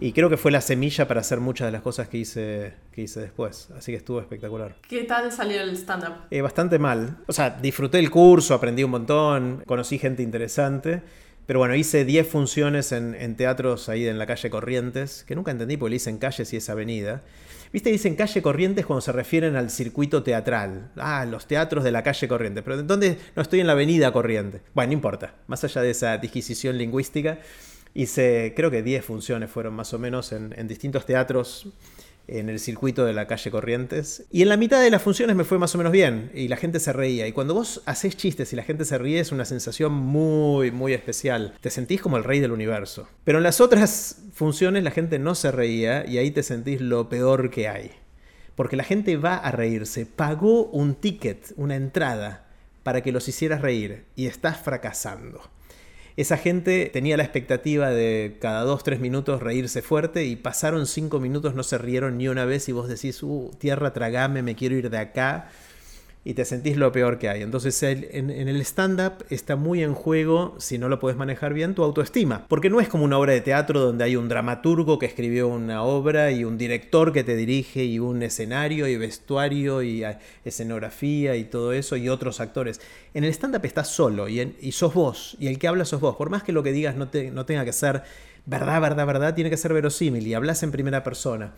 Speaker 1: Y creo que fue la semilla para hacer muchas de las cosas que hice, que hice después. Así que estuvo espectacular.
Speaker 2: ¿Qué tal salió el stand-up?
Speaker 1: Eh, bastante mal. O sea, disfruté el curso, aprendí un montón, conocí gente interesante. Pero bueno, hice 10 funciones en, teatros ahí en la calle Corrientes, que nunca entendí porque le dicen calles y es avenida. Viste, dicen calle Corrientes cuando se refieren al circuito teatral. Ah, los teatros de la calle Corrientes. Pero ¿dónde? No estoy en la avenida Corrientes. Bueno, no importa. Más allá de esa disquisición lingüística, hice, creo que 10 funciones fueron más o menos en, en distintos teatros en el circuito de la calle Corrientes. Y en la mitad de las funciones me fue más o menos bien y la gente se reía. Y cuando vos haces chistes y la gente se ríe es una sensación muy, muy especial. Te sentís como el rey del universo. Pero en las otras funciones la gente no se reía y ahí te sentís lo peor que hay. Porque la gente va a reírse. Pagó un ticket, una entrada, para que los hicieras reír y estás fracasando. Esa gente tenía la expectativa de cada dos, tres minutos reírse fuerte y pasaron cinco minutos, no se rieron ni una vez y vos decís, uh, tierra, tragame, me quiero ir de acá y te sentís lo peor que hay. Entonces en, el stand-up está muy en juego, si no lo puedes manejar bien, tu autoestima. Porque no es como una obra de teatro donde hay un dramaturgo que escribió una obra y un director que te dirige y un escenario y vestuario y ah, escenografía y todo eso y otros actores. En el stand-up estás solo y, y, sos vos y el que habla sos vos. Por más que lo que digas no, no tenga que ser verdad, verdad, verdad, tiene que ser verosímil y hablas en primera persona.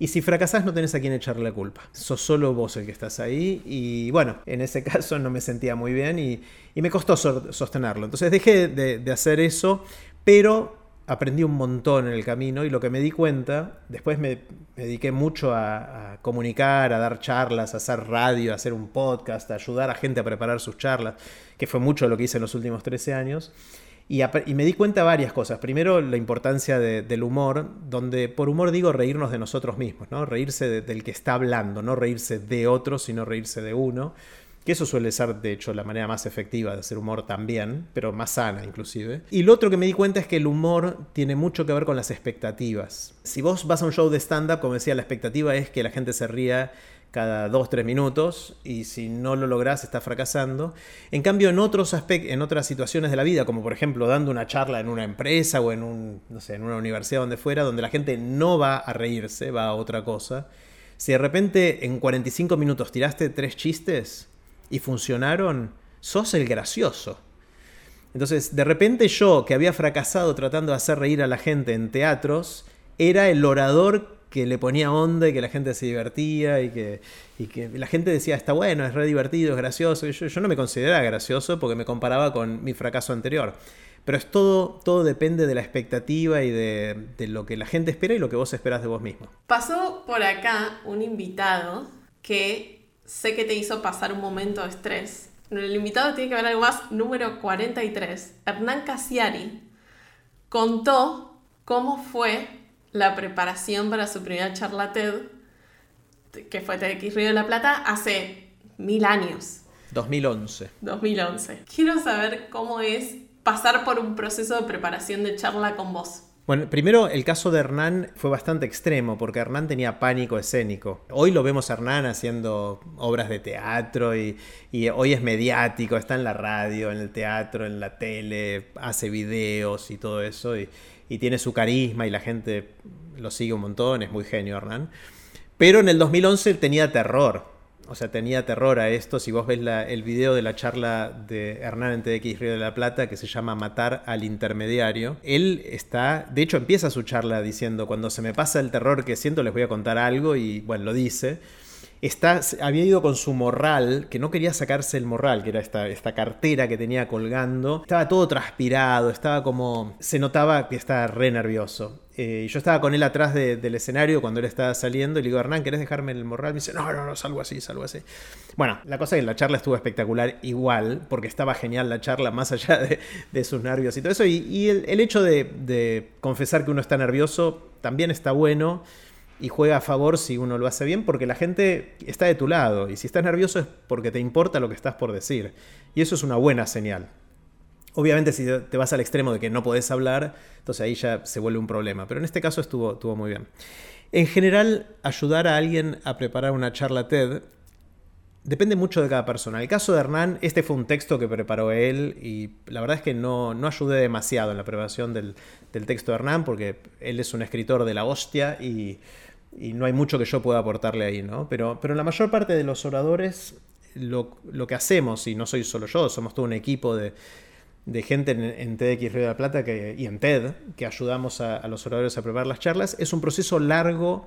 Speaker 1: Y si fracasás no tenés a quién echarle la culpa. Sos solo vos el que estás ahí. Y bueno, en ese [laughs] caso no me sentía muy bien y, me costó sostenerlo. Entonces dejé de, hacer eso, pero aprendí un montón en el camino y lo que me di cuenta, después me, dediqué mucho a, a, comunicar, a dar charlas, a hacer radio, a hacer un podcast, a ayudar a gente a preparar sus charlas, que fue mucho lo que hice en los últimos 13 años. Y, me di cuenta varias cosas. Primero, la importancia del humor, donde por humor digo reírnos de nosotros mismos, ¿no? Reírse del que está hablando, no reírse de otro, sino reírse de uno. Que eso suele ser, de hecho, la manera más efectiva de hacer humor también, pero más sana inclusive. Y lo otro que me di cuenta es que el humor tiene mucho que ver con las expectativas. Si vos vas a un show de stand-up, como decía, la expectativa es que la gente se ría cada dos, tres minutos y si no lo lográs estás fracasando. En cambio, en, otros en otras situaciones de la vida, como por ejemplo dando una charla en una empresa o en, un, no sé, en una universidad donde fuera, donde la gente no va a reírse, va a otra cosa, si de repente en 45 minutos tiraste tres chistes y funcionaron, sos el gracioso. Entonces, de repente yo, que había fracasado tratando de hacer reír a la gente en teatros, era el orador que le ponía onda y que la gente se divertía y que, que la gente decía, está bueno, es re divertido, es gracioso. yo, yo, no me consideraba gracioso porque me comparaba con mi fracaso anterior. Pero es todo, todo depende de la expectativa y de, de lo que la gente espera y lo que vos esperás de vos mismo.
Speaker 2: Pasó por acá un invitado que sé que te hizo pasar un momento de estrés. El invitado tiene que ver algo más, número 43. Hernán Casiari contó cómo fue la preparación para su primera charla TED, que fue TEDx Río de la Plata, hace mil años.
Speaker 1: 2011.
Speaker 2: 2011. Quiero saber cómo es pasar por un proceso de preparación de charla con vos.
Speaker 1: Bueno, primero el caso de Hernán fue bastante extremo porque Hernán tenía pánico escénico. Hoy lo vemos a Hernán haciendo obras de teatro y, y, hoy es mediático, está en la radio, en el teatro, en la tele, hace videos y todo eso. Y, y tiene su carisma y la gente lo sigue un montón, es muy genio Hernán. Pero en el 2011 tenía terror. o sea, tenía terror a esto. Si vos ves el video de la charla de Hernán en TDX Río de la Plata, que se llama Matar al intermediario, él está, de hecho empieza su charla diciendo, cuando se me pasa el terror que siento les voy a contar algo y bueno, lo dice había ido con su morral, que no quería sacarse el morral, que era esta, esta cartera que tenía colgando. Estaba todo transpirado, estaba como... Se notaba que estaba re nervioso. Eh, yo estaba con él atrás del escenario cuando él estaba saliendo y le digo, Hernán, ¿querés dejarme el morral? Me dice, no, no, no, salgo así, salgo así. Bueno, la cosa es que la charla estuvo espectacular igual, porque estaba genial la charla, [laughs] más allá de, sus nervios y todo eso. Y, el, hecho de confesar que uno está nervioso también está bueno y juega a favor si uno lo hace bien porque la gente está de tu lado y si estás nervioso es porque te importa lo que estás por decir y eso es una buena señal. Obviamente si te vas al extremo de que no podés hablar, entonces ahí ya se vuelve un problema, pero en este caso estuvo, estuvo muy bien. En general, ayudar a alguien a preparar una charla TED depende mucho de cada persona. En el caso de Hernán, este fue un texto que preparó él y la verdad es que no, no ayudé demasiado en la preparación del, del texto de Hernán porque él es un escritor de la hostia y y no hay mucho que yo pueda aportarle ahí, ¿no? Pero, pero en la mayor parte de los oradores, lo, que hacemos, y no soy solo yo, somos todo un equipo de, gente en, TEDx Río de la Plata que, y en TED, que ayudamos a, los oradores a preparar las charlas, es un proceso largo,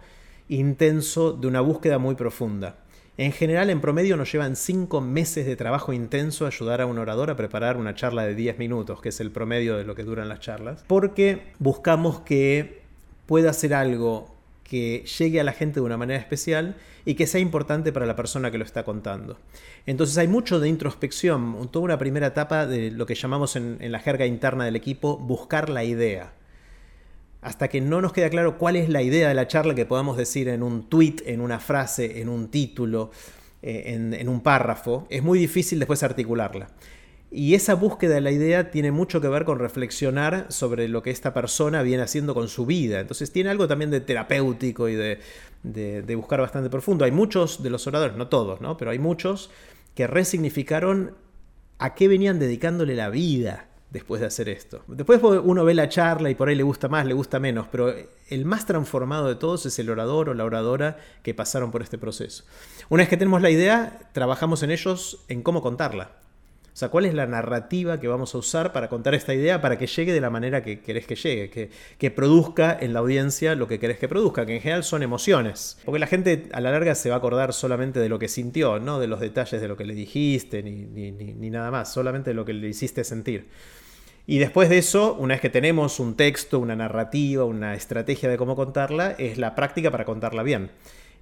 Speaker 1: intenso, de una búsqueda muy profunda. En general, en promedio, nos llevan cinco meses de trabajo intenso ayudar a un orador a preparar una charla de 10 minutos, que es el promedio de lo que duran las charlas, porque buscamos que pueda hacer algo que llegue a la gente de una manera especial y que sea importante para la persona que lo está contando. Entonces hay mucho de introspección, toda una primera etapa de lo que llamamos en, la jerga interna del equipo buscar la idea. Hasta que no nos queda claro cuál es la idea de la charla que podamos decir en un tweet, en una frase, en un título, eh, en un párrafo, es muy difícil después articularla. Y esa búsqueda de la idea tiene mucho que ver con reflexionar sobre lo que esta persona viene haciendo con su vida. Entonces tiene algo también de terapéutico y de, buscar bastante profundo. Hay muchos de los oradores, no todos, ¿no? pero hay muchos que resignificaron a qué venían dedicándole la vida después de hacer esto. Después uno ve la charla y por ahí le gusta más, le gusta menos, pero el más transformado de todos es el orador o la oradora que pasaron por este proceso. Una vez que tenemos la idea, trabajamos en ellos en cómo contarla. O sea, ¿cuál es la narrativa que vamos a usar para contar esta idea para que llegue de la manera que querés que llegue? Que, que, produzca en la audiencia lo que querés que produzca, que en general son emociones. Porque la gente a la larga se va a acordar solamente de lo que sintió, no de los detalles de lo que le dijiste, ni, ni, ni nada más, solamente de lo que le hiciste sentir. Y después de eso, una vez que tenemos un texto, una narrativa, una estrategia de cómo contarla, es la práctica para contarla bien.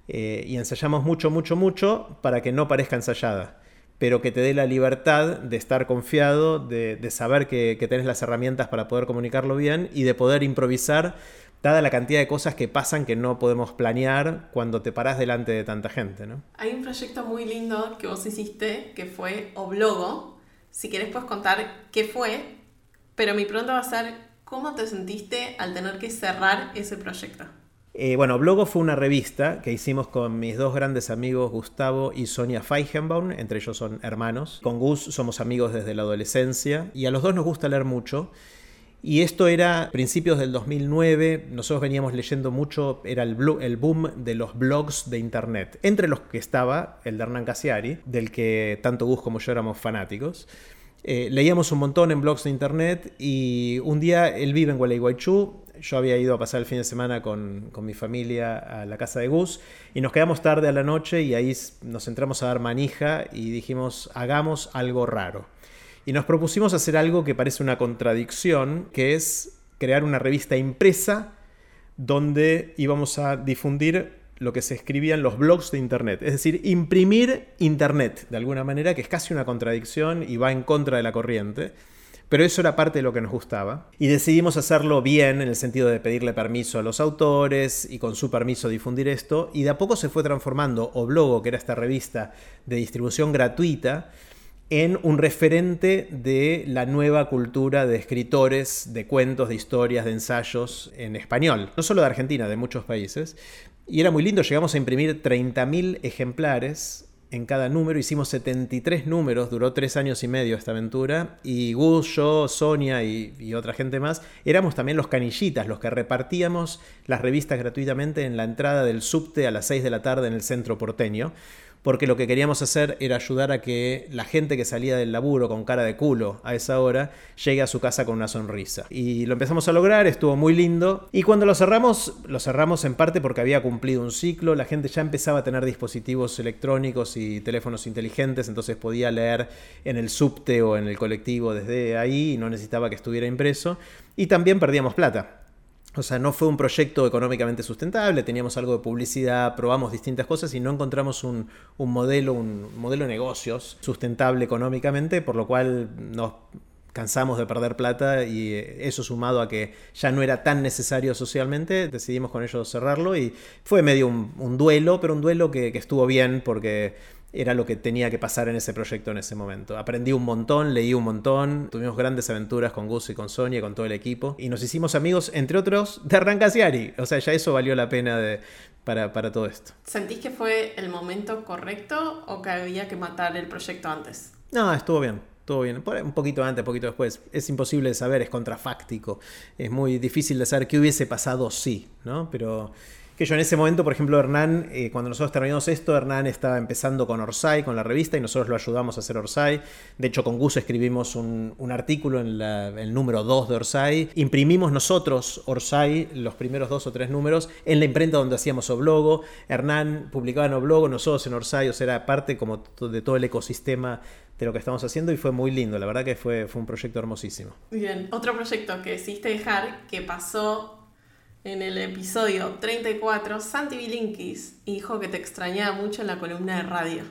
Speaker 1: Eh, y ensayamos mucho, mucho, mucho para que no parezca ensayada pero que te dé la libertad de estar confiado, de, saber que, que, tenés las herramientas para poder comunicarlo bien y de poder improvisar, dada la cantidad de cosas que pasan que no podemos planear cuando te parás delante de tanta gente. ¿no?
Speaker 2: Hay un proyecto muy lindo que vos hiciste que fue Oblogo. Si querés puedes contar qué fue, pero mi pregunta va a ser, ¿cómo te sentiste al tener que cerrar ese proyecto?
Speaker 1: Eh, bueno, Blogo fue una revista que hicimos con mis dos grandes amigos Gustavo y Sonia Feigenbaum, entre ellos son hermanos. Con Gus somos amigos desde la adolescencia y a los dos nos gusta leer mucho. Y esto era principios del 2009, nosotros veníamos leyendo mucho, era el, el, boom de los blogs de internet, entre los que estaba el de Hernán Casiari, del que tanto Gus como yo éramos fanáticos. Eh, leíamos un montón en blogs de internet y un día él vive en Gualeguaychú, yo había ido a pasar el fin de semana con, mi familia a la casa de Gus y nos quedamos tarde a la noche y ahí nos entramos a dar manija y dijimos, hagamos algo raro. Y nos propusimos hacer algo que parece una contradicción, que es crear una revista impresa donde íbamos a difundir lo que se escribía en los blogs de Internet. Es decir, imprimir Internet, de alguna manera, que es casi una contradicción y va en contra de la corriente. Pero eso era parte de lo que nos gustaba. Y decidimos hacerlo bien en el sentido de pedirle permiso a los autores y con su permiso difundir esto. Y de a poco se fue transformando Oblogo, que era esta revista de distribución gratuita, en un referente de la nueva cultura de escritores, de cuentos, de historias, de ensayos en español. No solo de Argentina, de muchos países. Y era muy lindo, llegamos a imprimir 30.000 ejemplares en cada número. Hicimos 73 números, duró tres años y medio esta aventura. Y Gus, yo, Sonia y, otra gente más éramos también los canillitas, los que repartíamos las revistas gratuitamente en la entrada del subte a las 6 de la tarde en el centro porteño. Porque lo que queríamos hacer era ayudar a que la gente que salía del laburo con cara de culo a esa hora llegue a su casa con una sonrisa. Y lo empezamos a lograr, estuvo muy lindo. Y cuando lo cerramos, lo cerramos en parte porque había cumplido un ciclo, la gente ya empezaba a tener dispositivos electrónicos y teléfonos inteligentes, entonces podía leer en el subte o en el colectivo desde ahí y no necesitaba que estuviera impreso. Y también perdíamos plata o sea, no fue un proyecto económicamente sustentable, teníamos algo de publicidad, probamos distintas cosas y no encontramos un, modelo, un modelo de negocios sustentable económicamente, por lo cual nos cansamos de perder plata y eso sumado a que ya no era tan necesario socialmente, decidimos con ellos cerrarlo y fue medio un, duelo, pero un duelo que, que estuvo bien porque era lo que tenía que pasar en ese proyecto en ese momento. Aprendí un montón, leí un montón, tuvimos grandes aventuras con Gus y con Sonia, con todo el equipo, y nos hicimos amigos, entre otros, de Rancasiari. O sea, ya eso valió la pena de, para, para todo esto.
Speaker 2: ¿Sentís que fue el momento correcto o que había que matar el proyecto antes?
Speaker 1: No, estuvo bien. Estuvo bien, un poquito antes, un poquito después. Es imposible de saber, es contrafáctico. Es muy difícil de saber qué hubiese pasado sí, ¿no? Pero yo en ese momento, por ejemplo, Hernán, eh, cuando nosotros terminamos esto, Hernán estaba empezando con Orsay, con la revista, y nosotros lo ayudamos a hacer Orsay. De hecho, con Gus escribimos un, artículo en el número 2 de Orsay. Imprimimos nosotros Orsay, los primeros dos o tres números, en la imprenta donde hacíamos Oblogo. Hernán publicaba en Oblogo, nosotros en Orsay, o sea, era parte como de todo el ecosistema de lo que estamos haciendo y fue muy lindo, la verdad que fue, fue un proyecto hermosísimo.
Speaker 2: Bien, otro proyecto que decidiste dejar que pasó en el episodio 34, Santi Bilinkis dijo que te extrañaba mucho en la columna de radio.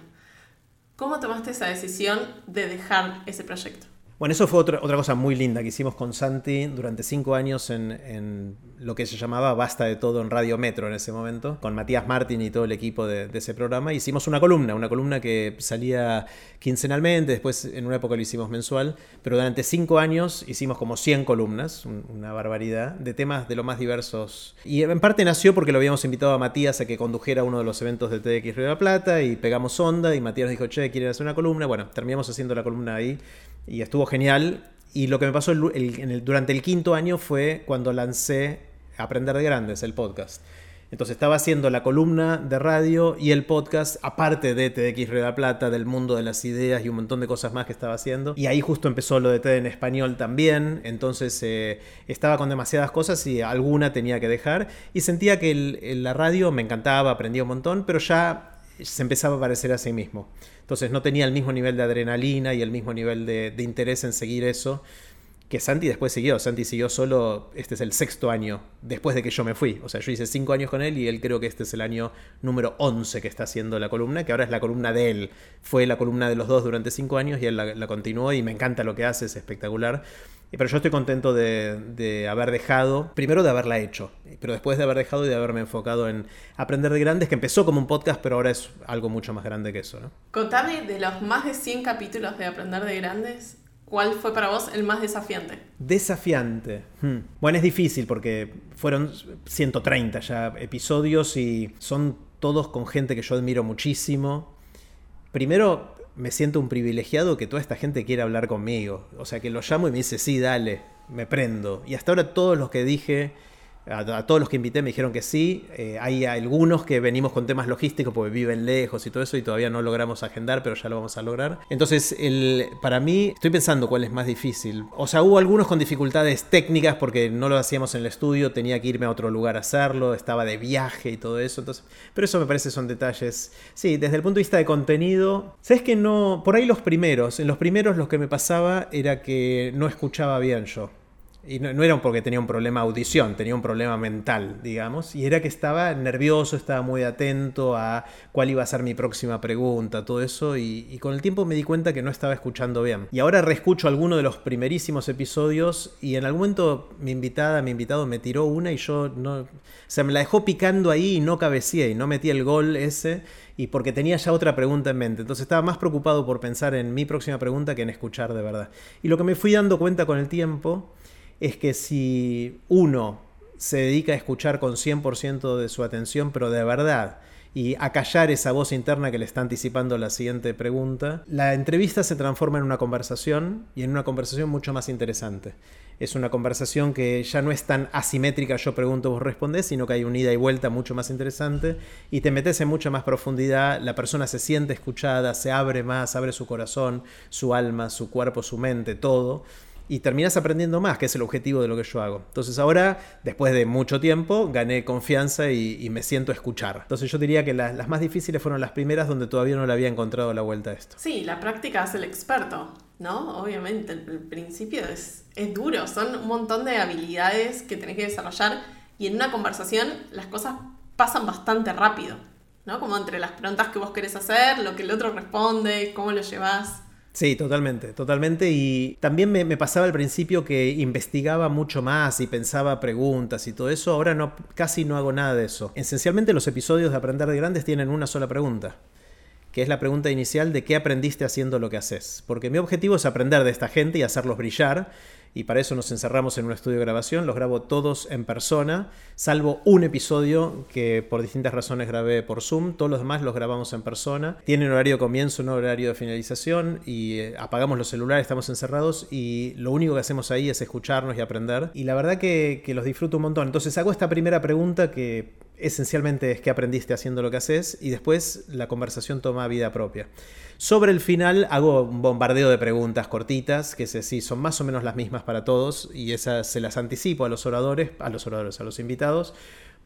Speaker 2: ¿Cómo tomaste esa decisión de dejar ese proyecto?
Speaker 1: Bueno, eso fue otra, otra cosa muy linda que hicimos con Santi durante cinco años en, lo que se llamaba Basta de Todo en Radio Metro en ese momento, con Matías Martín y todo el equipo de, ese programa. Hicimos una columna, una columna que salía quincenalmente, después en una época lo hicimos mensual, pero durante cinco años hicimos como 100 columnas, una barbaridad, de temas de lo más diversos. Y en parte nació porque lo habíamos invitado a Matías a que condujera uno de los eventos de TX Río de la Plata y pegamos onda y Matías dijo, che, ¿quieren hacer una columna? Bueno, terminamos haciendo la columna ahí y estuvo genial. Y lo que me pasó durante el quinto año fue cuando lancé Aprender de Grandes, el podcast. Entonces estaba haciendo la columna de radio y el podcast, aparte de TDX Red la Plata, del mundo de las ideas y un montón de cosas más que estaba haciendo. Y ahí justo empezó lo de TED en español también. Entonces eh, estaba con demasiadas cosas y alguna tenía que dejar. Y sentía que la radio me encantaba, aprendía un montón, pero ya se empezaba a parecer a sí mismo. Entonces no tenía el mismo nivel de adrenalina y el mismo nivel de, interés en seguir eso que Santi después siguió. Santi siguió solo, este es el sexto año después de que yo me fui. O sea, yo hice cinco años con él y él creo que este es el año número 11 que está haciendo la columna, que ahora es la columna de él. Fue la columna de los dos durante cinco años y él la continuó y me encanta lo que hace, es espectacular. Pero yo estoy contento de, haber dejado, primero de haberla hecho, pero después de haber dejado y de haberme enfocado en aprender de grandes, que empezó como un podcast, pero ahora es algo mucho más grande que eso. ¿no?
Speaker 2: Contame de los más de 100 capítulos de Aprender de Grandes, ¿cuál fue para vos el más desafiante?
Speaker 1: Desafiante. Hmm. Bueno, es difícil porque fueron 130 ya episodios y son todos con gente que yo admiro muchísimo. Primero, me siento un privilegiado que toda esta gente quiera hablar conmigo. O sea, que lo llamo y me dice, sí, dale, me prendo. Y hasta ahora todos los que dije a, todos los que invité me dijeron que sí. Eh, hay algunos que venimos con temas logísticos porque viven lejos y todo eso y todavía no logramos agendar, pero ya lo vamos a lograr. Entonces, el, para mí, estoy pensando cuál es más difícil. O sea, hubo algunos con dificultades técnicas porque no lo hacíamos en el estudio, tenía que irme a otro lugar a hacerlo, estaba de viaje y todo eso. Entonces, pero eso me parece son detalles. Sí, desde el punto de vista de contenido, sabes que no. Por ahí los primeros, en los primeros lo que me pasaba era que no escuchaba bien yo. Y no, era porque tenía un problema de audición, tenía un problema mental, digamos. Y era que estaba nervioso, estaba muy atento a cuál iba a ser mi próxima pregunta, todo eso. Y, con el tiempo me di cuenta que no estaba escuchando bien. Y ahora reescucho alguno de los primerísimos episodios y en algún momento mi invitada, mi invitado me tiró una y yo no... se me la dejó picando ahí y no cabeceé y no metí el gol ese y porque tenía ya otra pregunta en mente. Entonces estaba más preocupado por pensar en mi próxima pregunta que en escuchar de verdad. Y lo que me fui dando cuenta con el tiempo es que si uno se dedica a escuchar con 100% de su atención, pero de verdad, y acallar esa voz interna que le está anticipando la siguiente pregunta, la entrevista se transforma en una conversación y en una conversación mucho más interesante. Es una conversación que ya no es tan asimétrica, yo pregunto, vos respondés, sino que hay un ida y vuelta mucho más interesante y te metes en mucha más profundidad, la persona se siente escuchada, se abre más, abre su corazón, su alma, su cuerpo, su mente, todo y terminas aprendiendo más, que es el objetivo de lo que yo hago. Entonces ahora, después de mucho tiempo, gané confianza y, me siento escuchar. Entonces yo diría que las más difíciles fueron las primeras donde todavía no le había encontrado la vuelta a esto.
Speaker 2: Sí, la práctica es el experto, ¿no? Obviamente, el, principio es, es duro, son un montón de habilidades que tenés que desarrollar y en una conversación las cosas pasan bastante rápido, ¿no? Como entre las preguntas que vos querés hacer, lo que el otro responde, cómo lo llevas.
Speaker 1: Sí, totalmente, totalmente. Y también me, pasaba al principio que investigaba mucho más y pensaba preguntas y todo eso. Ahora no, casi no hago nada de eso. Esencialmente los episodios de Aprender de Grandes tienen una sola pregunta, que es la pregunta inicial de qué aprendiste haciendo lo que haces. Porque mi objetivo es aprender de esta gente y hacerlos brillar y para eso nos encerramos en un estudio de grabación. Los grabo todos en persona, salvo un episodio que por distintas razones grabé por Zoom. Todos los demás los grabamos en persona. Tienen horario de comienzo, no horario de finalización y eh, apagamos los celulares, estamos encerrados y lo único que hacemos ahí es escucharnos y aprender. Y la verdad que, que los disfruto un montón. Entonces hago esta primera pregunta que esencialmente es que aprendiste haciendo lo que haces y después la conversación toma vida propia. Sobre el final hago un bombardeo de preguntas cortitas, que sí, son más o menos las mismas para todos y esas se las anticipo a los oradores, a los oradores, a los invitados,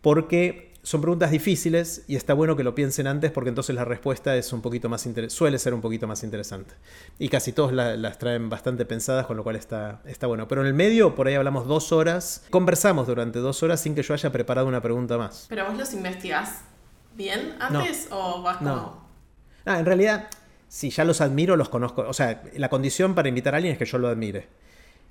Speaker 1: porque son preguntas difíciles y está bueno que lo piensen antes porque entonces la respuesta es un poquito más suele ser un poquito más interesante. Y casi todos las traen bastante pensadas, con lo cual está, está bueno. Pero en el medio, por ahí hablamos dos horas, conversamos durante dos horas sin que yo haya preparado una pregunta más.
Speaker 2: ¿Pero vos los investigás bien antes o vas como...? No.
Speaker 1: Ah, en realidad, si ya los admiro, los conozco. O sea, la condición para invitar a alguien es que yo lo admire.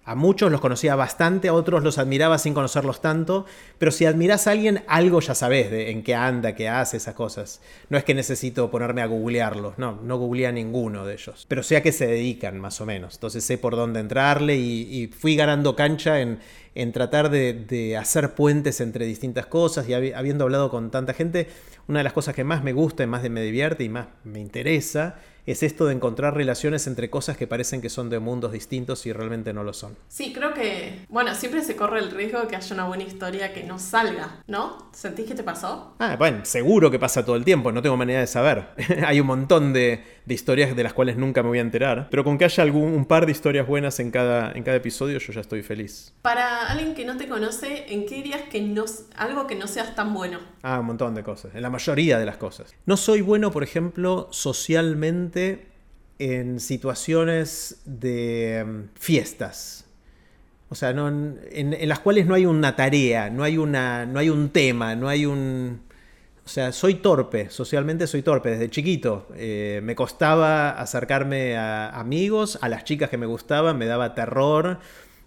Speaker 1: A muchos los conocía bastante, a otros los admiraba sin conocerlos tanto, pero si admiras a alguien, algo ya sabes de en qué anda, qué hace, esas cosas. No es que necesito ponerme a googlearlos, no, no googleé a ninguno de ellos, pero sé a qué se dedican más o menos, entonces sé por dónde entrarle y, fui ganando cancha en, tratar de, de, hacer puentes entre distintas cosas y habiendo hablado con tanta gente, una de las cosas que más me gusta y más me divierte y más me interesa es esto de encontrar relaciones entre cosas que parecen que son de mundos distintos y realmente no lo son.
Speaker 2: Sí, creo que, bueno, siempre se corre el riesgo de que haya una buena historia que no salga, ¿no? ¿Sentís que te pasó?
Speaker 1: Ah, bueno, seguro que pasa todo el tiempo, no tengo manera de saber. [laughs] Hay un montón de, historias de las cuales nunca me voy a enterar, pero con que haya algún, un par de historias buenas en cada, en cada episodio yo ya estoy feliz.
Speaker 2: Para alguien que no te conoce, ¿en qué dirías que no, algo que no seas tan bueno?
Speaker 1: Ah, un montón de cosas, en la mayoría de las cosas. No soy bueno, por ejemplo, socialmente en situaciones de em, fiestas. O sea, en, las cuales no hay una tarea, no hay, una, no hay un tema, no hay un... O sea, soy torpe, socialmente soy torpe desde chiquito. Eh, me costaba acercarme a amigos, a las chicas que me gustaban, me daba terror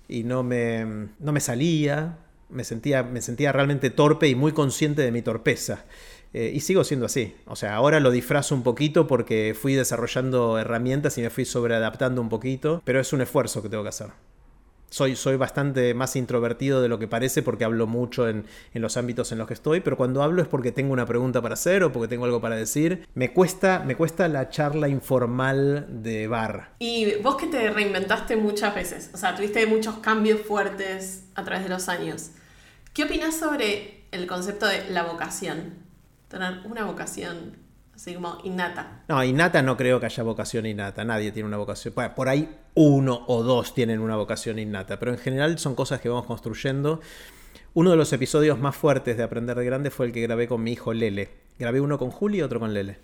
Speaker 1: y no me, no me salía. Me sentía, me sentía realmente torpe y muy consciente de mi torpeza. Eh, y sigo siendo así. O sea, ahora lo disfrazo un poquito porque fui desarrollando herramientas y me fui sobreadaptando un poquito, pero es un esfuerzo que tengo que hacer. Soy, soy bastante más introvertido de lo que parece porque hablo mucho en, en, los ámbitos en los que estoy, pero cuando hablo es porque tengo una pregunta para hacer o porque tengo algo para decir. Me cuesta, me cuesta la charla informal de bar.
Speaker 2: Y vos que te reinventaste muchas veces, o sea, tuviste muchos cambios fuertes a través de los años. ¿Qué opinas sobre el concepto de la vocación? Tener una vocación así como innata.
Speaker 1: No, innata no creo que haya vocación innata. Nadie tiene una vocación. Por ahí uno o dos tienen una vocación innata, pero en general son cosas que vamos construyendo. Uno de los episodios más fuertes de Aprender de Grande fue el que grabé con mi hijo Lele. Grabé uno con Juli y otro con Lele.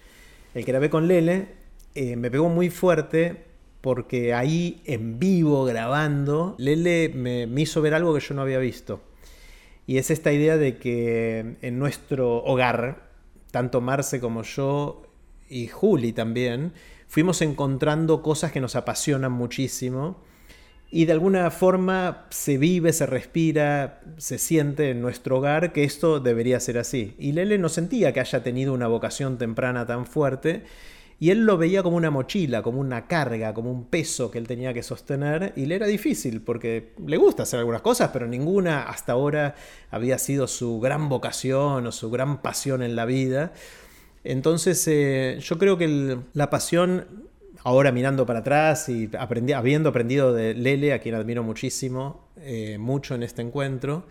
Speaker 1: El que grabé con Lele eh, me pegó muy fuerte porque ahí en vivo grabando, Lele me hizo ver algo que yo no había visto. Y es esta idea de que en nuestro hogar, tanto Marce como yo y Juli también, fuimos encontrando cosas que nos apasionan muchísimo y de alguna forma se vive, se respira, se siente en nuestro hogar que esto debería ser así. Y Lele no sentía que haya tenido una vocación temprana tan fuerte y él lo veía como una mochila, como una carga, como un peso que él tenía que sostener y le era difícil porque le gusta hacer algunas cosas, pero ninguna hasta ahora había sido su gran vocación o su gran pasión en la vida. Entonces, eh, yo creo que la pasión, ahora mirando para atrás y habiendo aprendido de Lele, a quien admiro muchísimo, eh, mucho en este encuentro,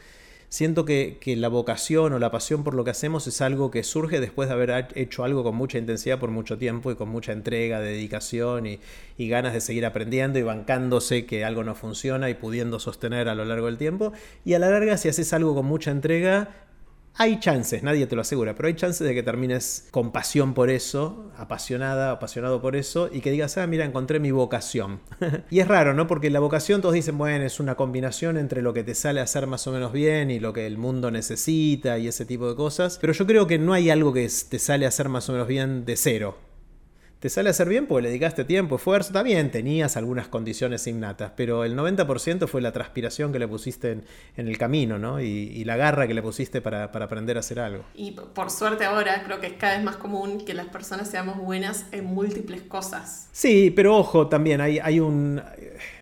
Speaker 1: siento que, la vocación o la pasión por lo que hacemos es algo que surge después de haber hecho algo con mucha intensidad por mucho tiempo y con mucha entrega, dedicación y, y, ganas de seguir aprendiendo y bancándose que algo no funciona y pudiendo sostener a lo largo del tiempo. Y a la larga, si haces algo con mucha entrega, hay chances, nadie te lo asegura, pero hay chances de que termines con pasión por eso, apasionada, apasionado por eso, y que digas, ah, mira, encontré mi vocación. [laughs] y es raro, ¿no? Porque la vocación todos dicen, bueno, es una combinación entre lo que te sale a hacer más o menos bien y lo que el mundo necesita y ese tipo de cosas, pero yo creo que no hay algo que te sale a hacer más o menos bien de cero te sale a hacer bien porque le dedicaste tiempo, esfuerzo, bien, tenías algunas condiciones innatas, pero el 90% fue la transpiración que le pusiste en, el camino, ¿no? Y, la garra que le pusiste para, aprender a hacer algo.
Speaker 2: Y por suerte ahora creo que es cada vez más común que las personas seamos buenas en múltiples cosas.
Speaker 1: Sí, pero ojo, también hay, hay, un,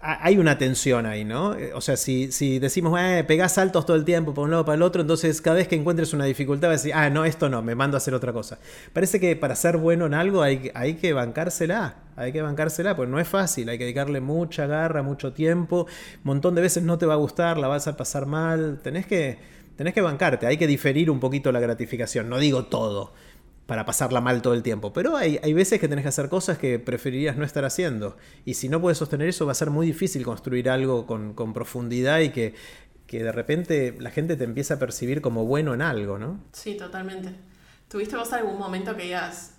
Speaker 1: hay una tensión ahí, ¿no? O sea, si, si decimos, eh, pegás saltos todo el tiempo por un lado para el otro, entonces cada vez que encuentres una dificultad vas a decir, ah, no, esto no, me mando a hacer otra cosa. Parece que para ser bueno en algo hay, hay que bancársela, hay que bancársela, pues no es fácil, hay que dedicarle mucha garra, mucho tiempo, un montón de veces no te va a gustar, la vas a pasar mal, tenés que, tenés que bancarte, hay que diferir un poquito la gratificación, no digo todo para pasarla mal todo el tiempo, pero hay, hay veces que tenés que hacer cosas que preferirías no estar haciendo, y si no puedes sostener eso va a ser muy difícil construir algo con, con profundidad y que, que de repente la gente te empieza a percibir como bueno en algo, ¿no?
Speaker 2: Sí, totalmente. ¿Tuviste vos algún momento que digas,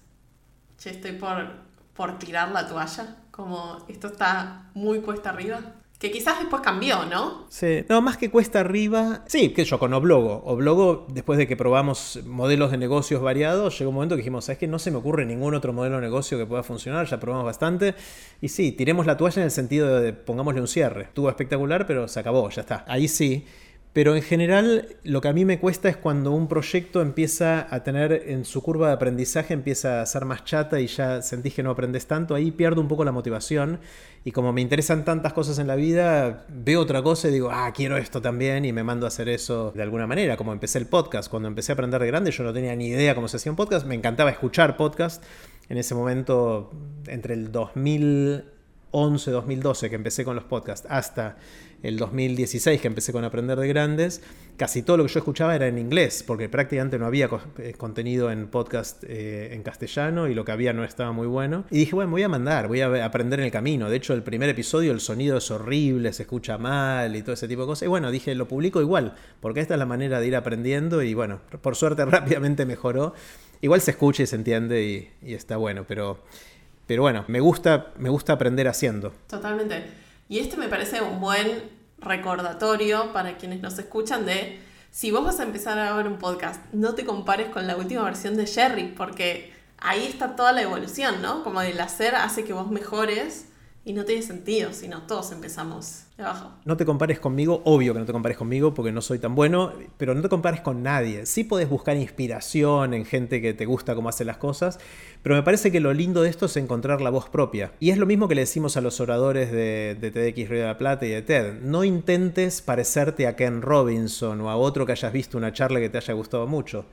Speaker 2: che, estoy por, por tirar la toalla, como esto está muy cuesta arriba. Que quizás después cambió, ¿no?
Speaker 1: Sí, no, más que cuesta arriba. Sí, que yo con Oblogo. Oblogo, después de que probamos modelos de negocios variados, llegó un momento que dijimos, ¿sabes qué? No se me ocurre ningún otro modelo de negocio que pueda funcionar, ya probamos bastante. Y sí, tiremos la toalla en el sentido de pongámosle un cierre. Estuvo espectacular, pero se acabó, ya está. Ahí sí. Pero en general lo que a mí me cuesta es cuando un proyecto empieza a tener en su curva de aprendizaje, empieza a ser más chata y ya sentís que no aprendes tanto, ahí pierdo un poco la motivación. Y como me interesan tantas cosas en la vida, veo otra cosa y digo, ah, quiero esto también y me mando a hacer eso de alguna manera, como empecé el podcast, cuando empecé a aprender de grande yo no tenía ni idea cómo se hacía un podcast, me encantaba escuchar podcast, en ese momento entre el 2011, 2012 que empecé con los podcasts hasta el 2016 que empecé con Aprender de Grandes, casi todo lo que yo escuchaba era en inglés, porque prácticamente no había eh, contenido en podcast eh, en castellano y lo que había no estaba muy bueno. Y dije, bueno, voy a mandar, voy a aprender en el camino. De hecho, el primer episodio el sonido es horrible, se escucha mal y todo ese tipo de cosas. Y bueno, dije, lo publico igual, porque esta es la manera de ir aprendiendo y bueno, por suerte [laughs] rápidamente mejoró. Igual se escucha y se entiende y, y está bueno, pero, pero bueno, me gusta, me gusta aprender haciendo.
Speaker 2: Totalmente. Y este me parece un buen recordatorio para quienes nos escuchan de si vos vas a empezar a ver un podcast, no te compares con la última versión de Jerry, porque ahí está toda la evolución, ¿no? Como el hacer hace que vos mejores y no tiene sentido, sino todos empezamos de abajo.
Speaker 1: No te compares conmigo, obvio que no te compares conmigo porque no soy tan bueno, pero no te compares con nadie. Sí podés buscar inspiración en gente que te gusta cómo hace las cosas, pero me parece que lo lindo de esto es encontrar la voz propia. Y es lo mismo que le decimos a los oradores de, de TEDx Río de la Plata y de TED. No intentes parecerte a Ken Robinson o a otro que hayas visto una charla que te haya gustado mucho.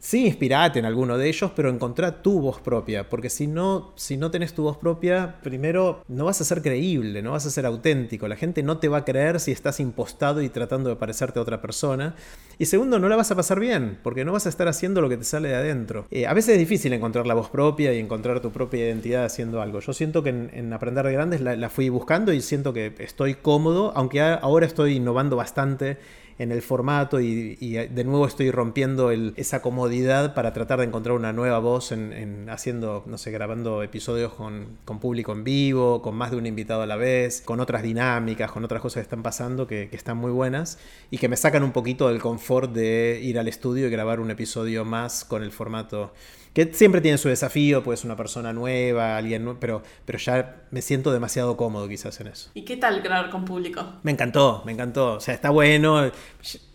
Speaker 1: Sí, inspirate en alguno de ellos, pero encontrá tu voz propia, porque si no, si no tenés tu voz propia, primero no vas a ser creíble, no vas a ser auténtico, la gente no te va a creer si estás impostado y tratando de parecerte a otra persona, y segundo, no la vas a pasar bien, porque no vas a estar haciendo lo que te sale de adentro. Eh, a veces es difícil encontrar la voz propia y encontrar tu propia identidad haciendo algo. Yo siento que en, Aprender de Grandes la, la fui buscando y siento que estoy cómodo, aunque ahora estoy innovando bastante en el formato y, de nuevo estoy rompiendo esa comodidad para tratar de encontrar una nueva voz en, haciendo, no sé, grabando episodios con, público en vivo, con más de un invitado a la vez, con otras dinámicas, con otras cosas que están pasando que, que están muy buenas y que me sacan un poquito del confort de ir al estudio y grabar un episodio más con el formato que siempre tiene su desafío, pues una persona nueva, alguien pero, pero ya me siento demasiado cómodo quizás en eso.
Speaker 2: ¿Y qué tal grabar con público?
Speaker 1: Me encantó, me encantó. O sea, está bueno.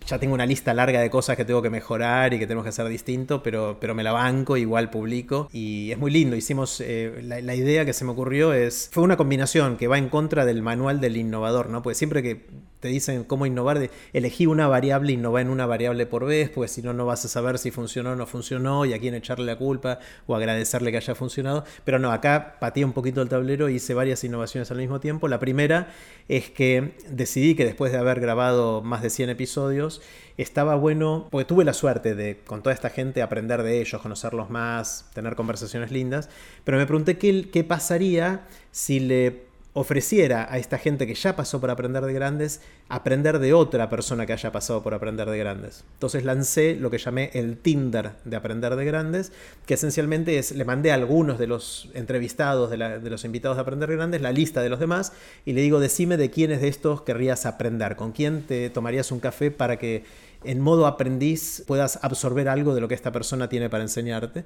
Speaker 1: Ya tengo una lista larga de cosas que tengo que mejorar y que tenemos que hacer distinto, pero, pero me la banco, igual publico. Y es muy lindo. Hicimos, eh, la, la, idea que se me ocurrió es, fue una combinación que va en contra del manual del innovador, ¿no? Porque siempre que te dicen cómo innovar, de elegí una variable, innova en una variable por vez, porque si no, no vas a saber si funcionó o no funcionó y a quién echarle la culpa o agradecerle que haya funcionado. Pero no, acá pateé un poquito el tablero hice varias innovaciones al mismo tiempo. La primera es que decidí que después de haber grabado más de 100 episodios, estaba bueno, porque tuve la suerte de con toda esta gente aprender de ellos, conocerlos más, tener conversaciones lindas, pero me pregunté qué, pasaría si le ofreciera a esta gente que ya pasó por aprender de grandes, aprender de otra persona que haya pasado por aprender de grandes. Entonces lancé lo que llamé el Tinder de aprender de grandes, que esencialmente es, le mandé a algunos de los entrevistados, de, los invitados de aprender de grandes, la lista de los demás, y le digo, decime de quiénes de estos querrías aprender, con quién te tomarías un café para que en modo aprendiz puedas absorber algo de lo que esta persona tiene para enseñarte.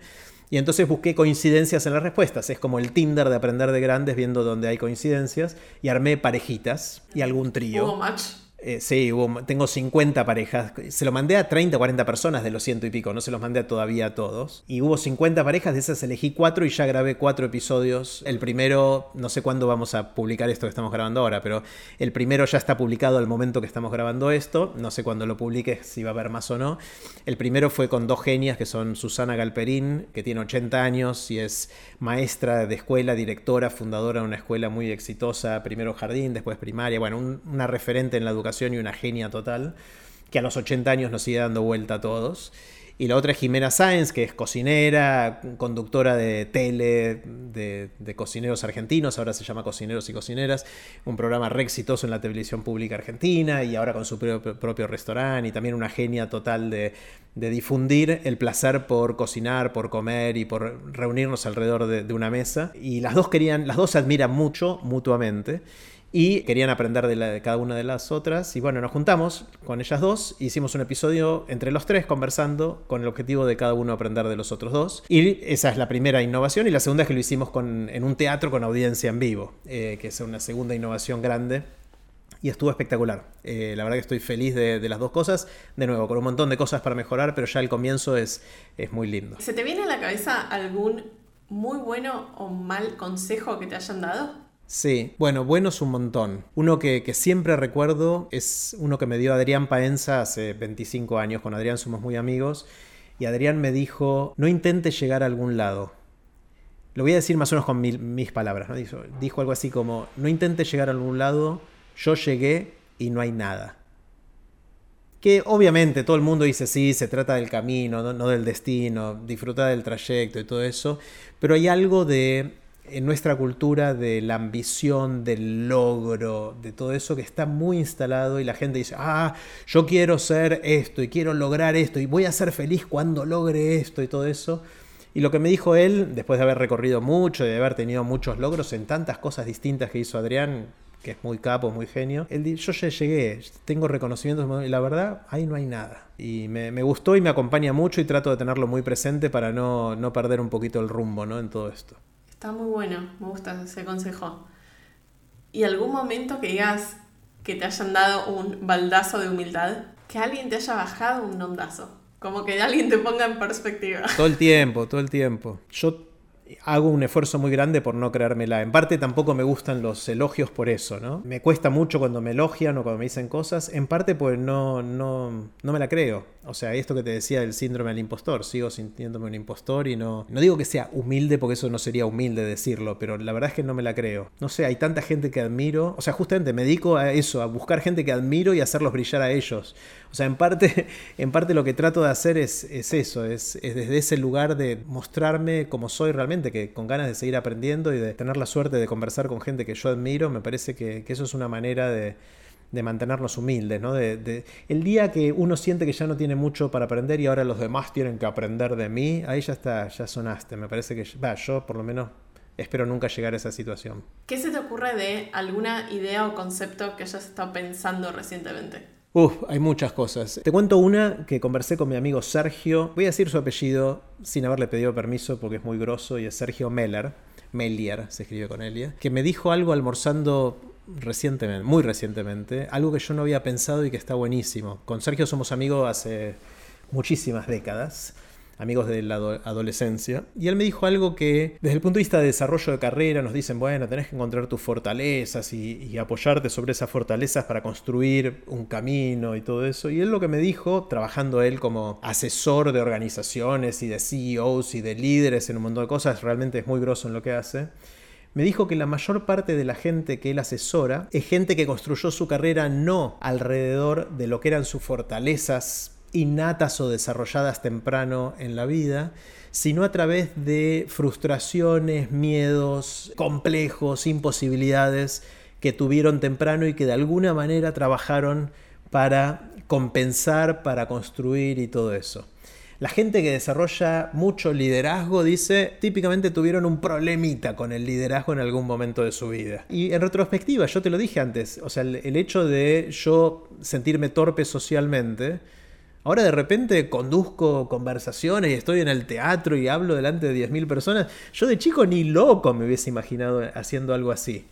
Speaker 1: Y entonces busqué coincidencias en las respuestas. Es como el Tinder de aprender de grandes viendo donde hay coincidencias. Y armé parejitas y algún trío.
Speaker 2: match?
Speaker 1: Eh, sí, tengo 50 parejas. Se lo mandé a 30, 40 personas de los ciento y pico, no se los mandé todavía a todos. Y hubo 50 parejas, de esas elegí 4 y ya grabé 4 episodios. El primero, no sé cuándo vamos a publicar esto que estamos grabando ahora, pero el primero ya está publicado al momento que estamos grabando esto. No sé cuándo lo publique, si va a haber más o no. El primero fue con dos genias que son Susana Galperín, que tiene 80 años y es maestra de escuela, directora, fundadora de una escuela muy exitosa, primero jardín, después primaria, bueno, una referente en la educación y una genia total, que a los 80 años nos sigue dando vuelta a todos. Y la otra es Jimena Sáenz, que es cocinera, conductora de tele, de, cocineros argentinos, ahora se llama Cocineros y Cocineras, un programa re exitoso en la televisión pública argentina y ahora con su propio, restaurante y también una genia total de, difundir el placer por cocinar, por comer y por reunirnos alrededor de, de una mesa. Y las dos querían, las dos se admiran mucho mutuamente y querían aprender de, cada una de las otras. Y bueno, nos juntamos con ellas dos, hicimos un episodio entre los tres conversando con el objetivo de cada uno aprender de los otros dos. Y esa es la primera innovación. Y la segunda es que lo hicimos con, en un teatro con audiencia en vivo, eh, que es una segunda innovación grande. Y estuvo espectacular. Eh, la verdad que estoy feliz de, de, las dos cosas. De nuevo, con un montón de cosas para mejorar, pero ya el comienzo es, es muy lindo.
Speaker 2: ¿Se te viene a la cabeza algún muy bueno o mal consejo que te hayan dado?
Speaker 1: Sí, bueno, buenos un montón. Uno que, siempre recuerdo es uno que me dio Adrián Paenza hace 25 años. Con Adrián somos muy amigos. Y Adrián me dijo, no intentes llegar a algún lado. Lo voy a decir más o menos con mis palabras. ¿no? Dijo, algo así como, no intentes llegar a algún lado, yo llegué y no hay nada. Que obviamente todo el mundo dice, sí, se trata del camino, no, no del destino, disfrutar del trayecto y todo eso. Pero hay algo de en nuestra cultura de la ambición, del logro, de todo eso que está muy instalado y la gente dice, ah, yo quiero ser esto y quiero lograr esto y voy a ser feliz cuando logre esto y todo eso. Y lo que me dijo él, después de haber recorrido mucho y de haber tenido muchos logros en tantas cosas distintas que hizo Adrián, que es muy capo, muy genio, él dijo, yo ya llegué, tengo reconocimientos y la verdad, ahí no hay nada. Y me, gustó y me acompaña mucho y trato de tenerlo muy presente para no, no perder un poquito el rumbo ¿no? en todo esto.
Speaker 2: Está muy bueno, me gusta ese consejo. ¿Y algún momento que digas que te hayan dado un baldazo de humildad? Que alguien te haya bajado un ondazo. Como que alguien te ponga en perspectiva.
Speaker 1: Todo el tiempo, todo el tiempo. Yo hago un esfuerzo muy grande por no creérmela. En parte tampoco me gustan los elogios por eso, ¿no? Me cuesta mucho cuando me elogian o cuando me dicen cosas. En parte pues no, no, no me la creo. O sea, esto que te decía del síndrome del impostor, sigo sintiéndome un impostor y no... No digo que sea humilde porque eso no sería humilde decirlo, pero la verdad es que no me la creo. No sé, hay tanta gente que admiro. O sea, justamente me dedico a eso, a buscar gente que admiro y hacerlos brillar a ellos. O sea, en parte, [laughs] en parte lo que trato de hacer es, eso, es, desde ese lugar de mostrarme como soy realmente, que con ganas de seguir aprendiendo y de tener la suerte de conversar con gente que yo admiro, me parece que eso es una manera de de mantenernos humildes, ¿no? De, el día que uno siente que ya no tiene mucho para aprender y ahora los demás tienen que aprender de mí, ahí ya está, ya sonaste. Me parece que, va, yo por lo menos espero nunca llegar a esa situación.
Speaker 2: ¿Qué se te ocurre de alguna idea o concepto que hayas estado pensando recientemente?
Speaker 1: Uf, hay muchas cosas. Te cuento una que conversé con mi amigo Sergio. Voy a decir su apellido sin haberle pedido permiso porque es muy grosso y es Sergio Meller. Melier se escribe con Elia. Que me dijo algo almorzando recientemente, muy recientemente, algo que yo no había pensado y que está buenísimo. Con Sergio somos amigos hace muchísimas décadas. Amigos de la adolescencia. Y él me dijo algo que desde el punto de vista de desarrollo de carrera nos dicen, bueno, tenés que encontrar tus fortalezas y, apoyarte sobre esas fortalezas para construir un camino y todo eso. Y él lo que me dijo, trabajando él como asesor de organizaciones y de CEOs y de líderes en un montón de cosas, realmente es muy grosso en lo que hace me dijo que la mayor parte de la gente que él asesora es gente que construyó su carrera no alrededor de lo que eran sus fortalezas innatas o desarrolladas temprano en la vida, sino a través de frustraciones, miedos, complejos, imposibilidades que tuvieron temprano y que de alguna manera trabajaron para compensar, para construir y todo eso. La gente que desarrolla mucho liderazgo dice, típicamente tuvieron un problemita con el liderazgo en algún momento de su vida. Y en retrospectiva, yo te lo dije antes, o sea, el, el hecho de yo sentirme torpe socialmente, Ahora de repente conduzco conversaciones y estoy en el teatro y hablo delante de 10.000 personas. Yo de chico ni loco me hubiese imaginado haciendo algo así.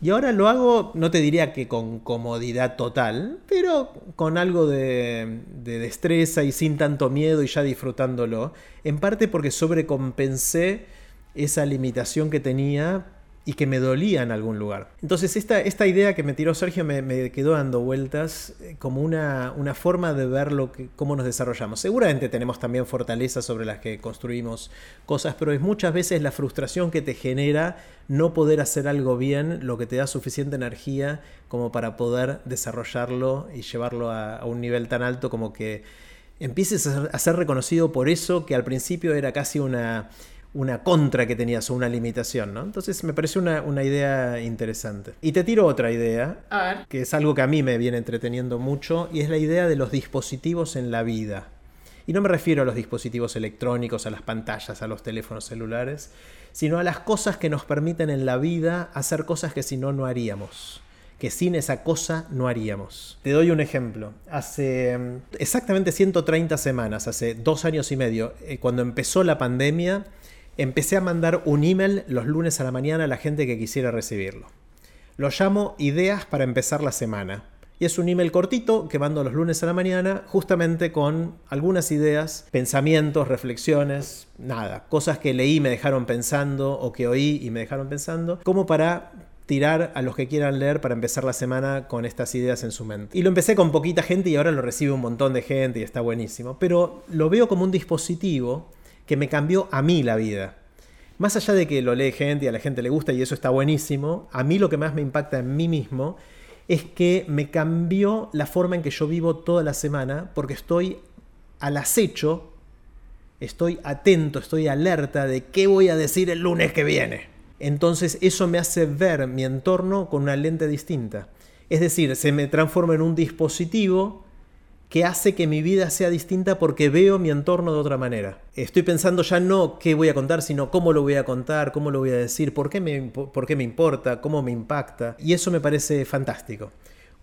Speaker 1: Y ahora lo hago, no te diría que con comodidad total, pero con algo de, de, destreza y sin tanto miedo y ya disfrutándolo. En parte porque sobrecompensé esa limitación que tenía y que me dolía en algún lugar. Entonces esta, esta idea que me tiró Sergio me, quedó dando vueltas eh, como una, una, forma de ver cómo nos desarrollamos. Seguramente tenemos también fortalezas sobre las que construimos cosas, pero es muchas veces la frustración que te genera no poder hacer algo bien, lo que te da suficiente energía como para poder desarrollarlo y llevarlo a un nivel tan alto como que empieces a ser reconocido por eso que al principio era casi una una contra que tenías o una limitación, ¿no? Entonces me pareció una, idea interesante. Y te tiro otra idea, que es algo que a mí me viene entreteniendo mucho, y es la idea de los dispositivos en la vida. Y no me refiero a los dispositivos electrónicos, a las pantallas, a los teléfonos celulares, sino a las cosas que nos permiten en la vida hacer cosas que si no, no haríamos que sin esa cosa no haríamos. Te doy un ejemplo. Hace mm, exactamente 130 semanas, hace dos años y medio, eh, cuando empezó la pandemia, empecé a mandar un email los lunes a la mañana a la gente que quisiera recibirlo. Lo llamo Ideas para empezar la semana. Y es un email cortito que mando los lunes a la mañana justamente con algunas ideas, pensamientos, reflexiones, nada, cosas que leí y me dejaron pensando o que oí y me dejaron pensando, como para tirar a los que quieran leer para empezar la semana con estas ideas en su mente. Y lo empecé con poquita gente y ahora lo recibe un montón de gente y está buenísimo, pero lo veo como un dispositivo que me cambió a mí la vida. Más allá de que lo lee gente y a la gente le gusta y eso está buenísimo, a mí lo que más me impacta en mí mismo es que me cambió la forma en que yo vivo toda la semana porque estoy al acecho, estoy atento, estoy alerta de qué voy a decir el lunes que viene. Entonces eso me hace ver mi entorno con una lente distinta. Es decir, se me transforma en un dispositivo que hace que mi vida sea distinta porque veo mi entorno de otra manera. Estoy pensando ya no qué voy a contar, sino cómo lo voy a contar, cómo lo voy a decir, por qué me, por qué me importa, cómo me impacta. Y eso me parece fantástico.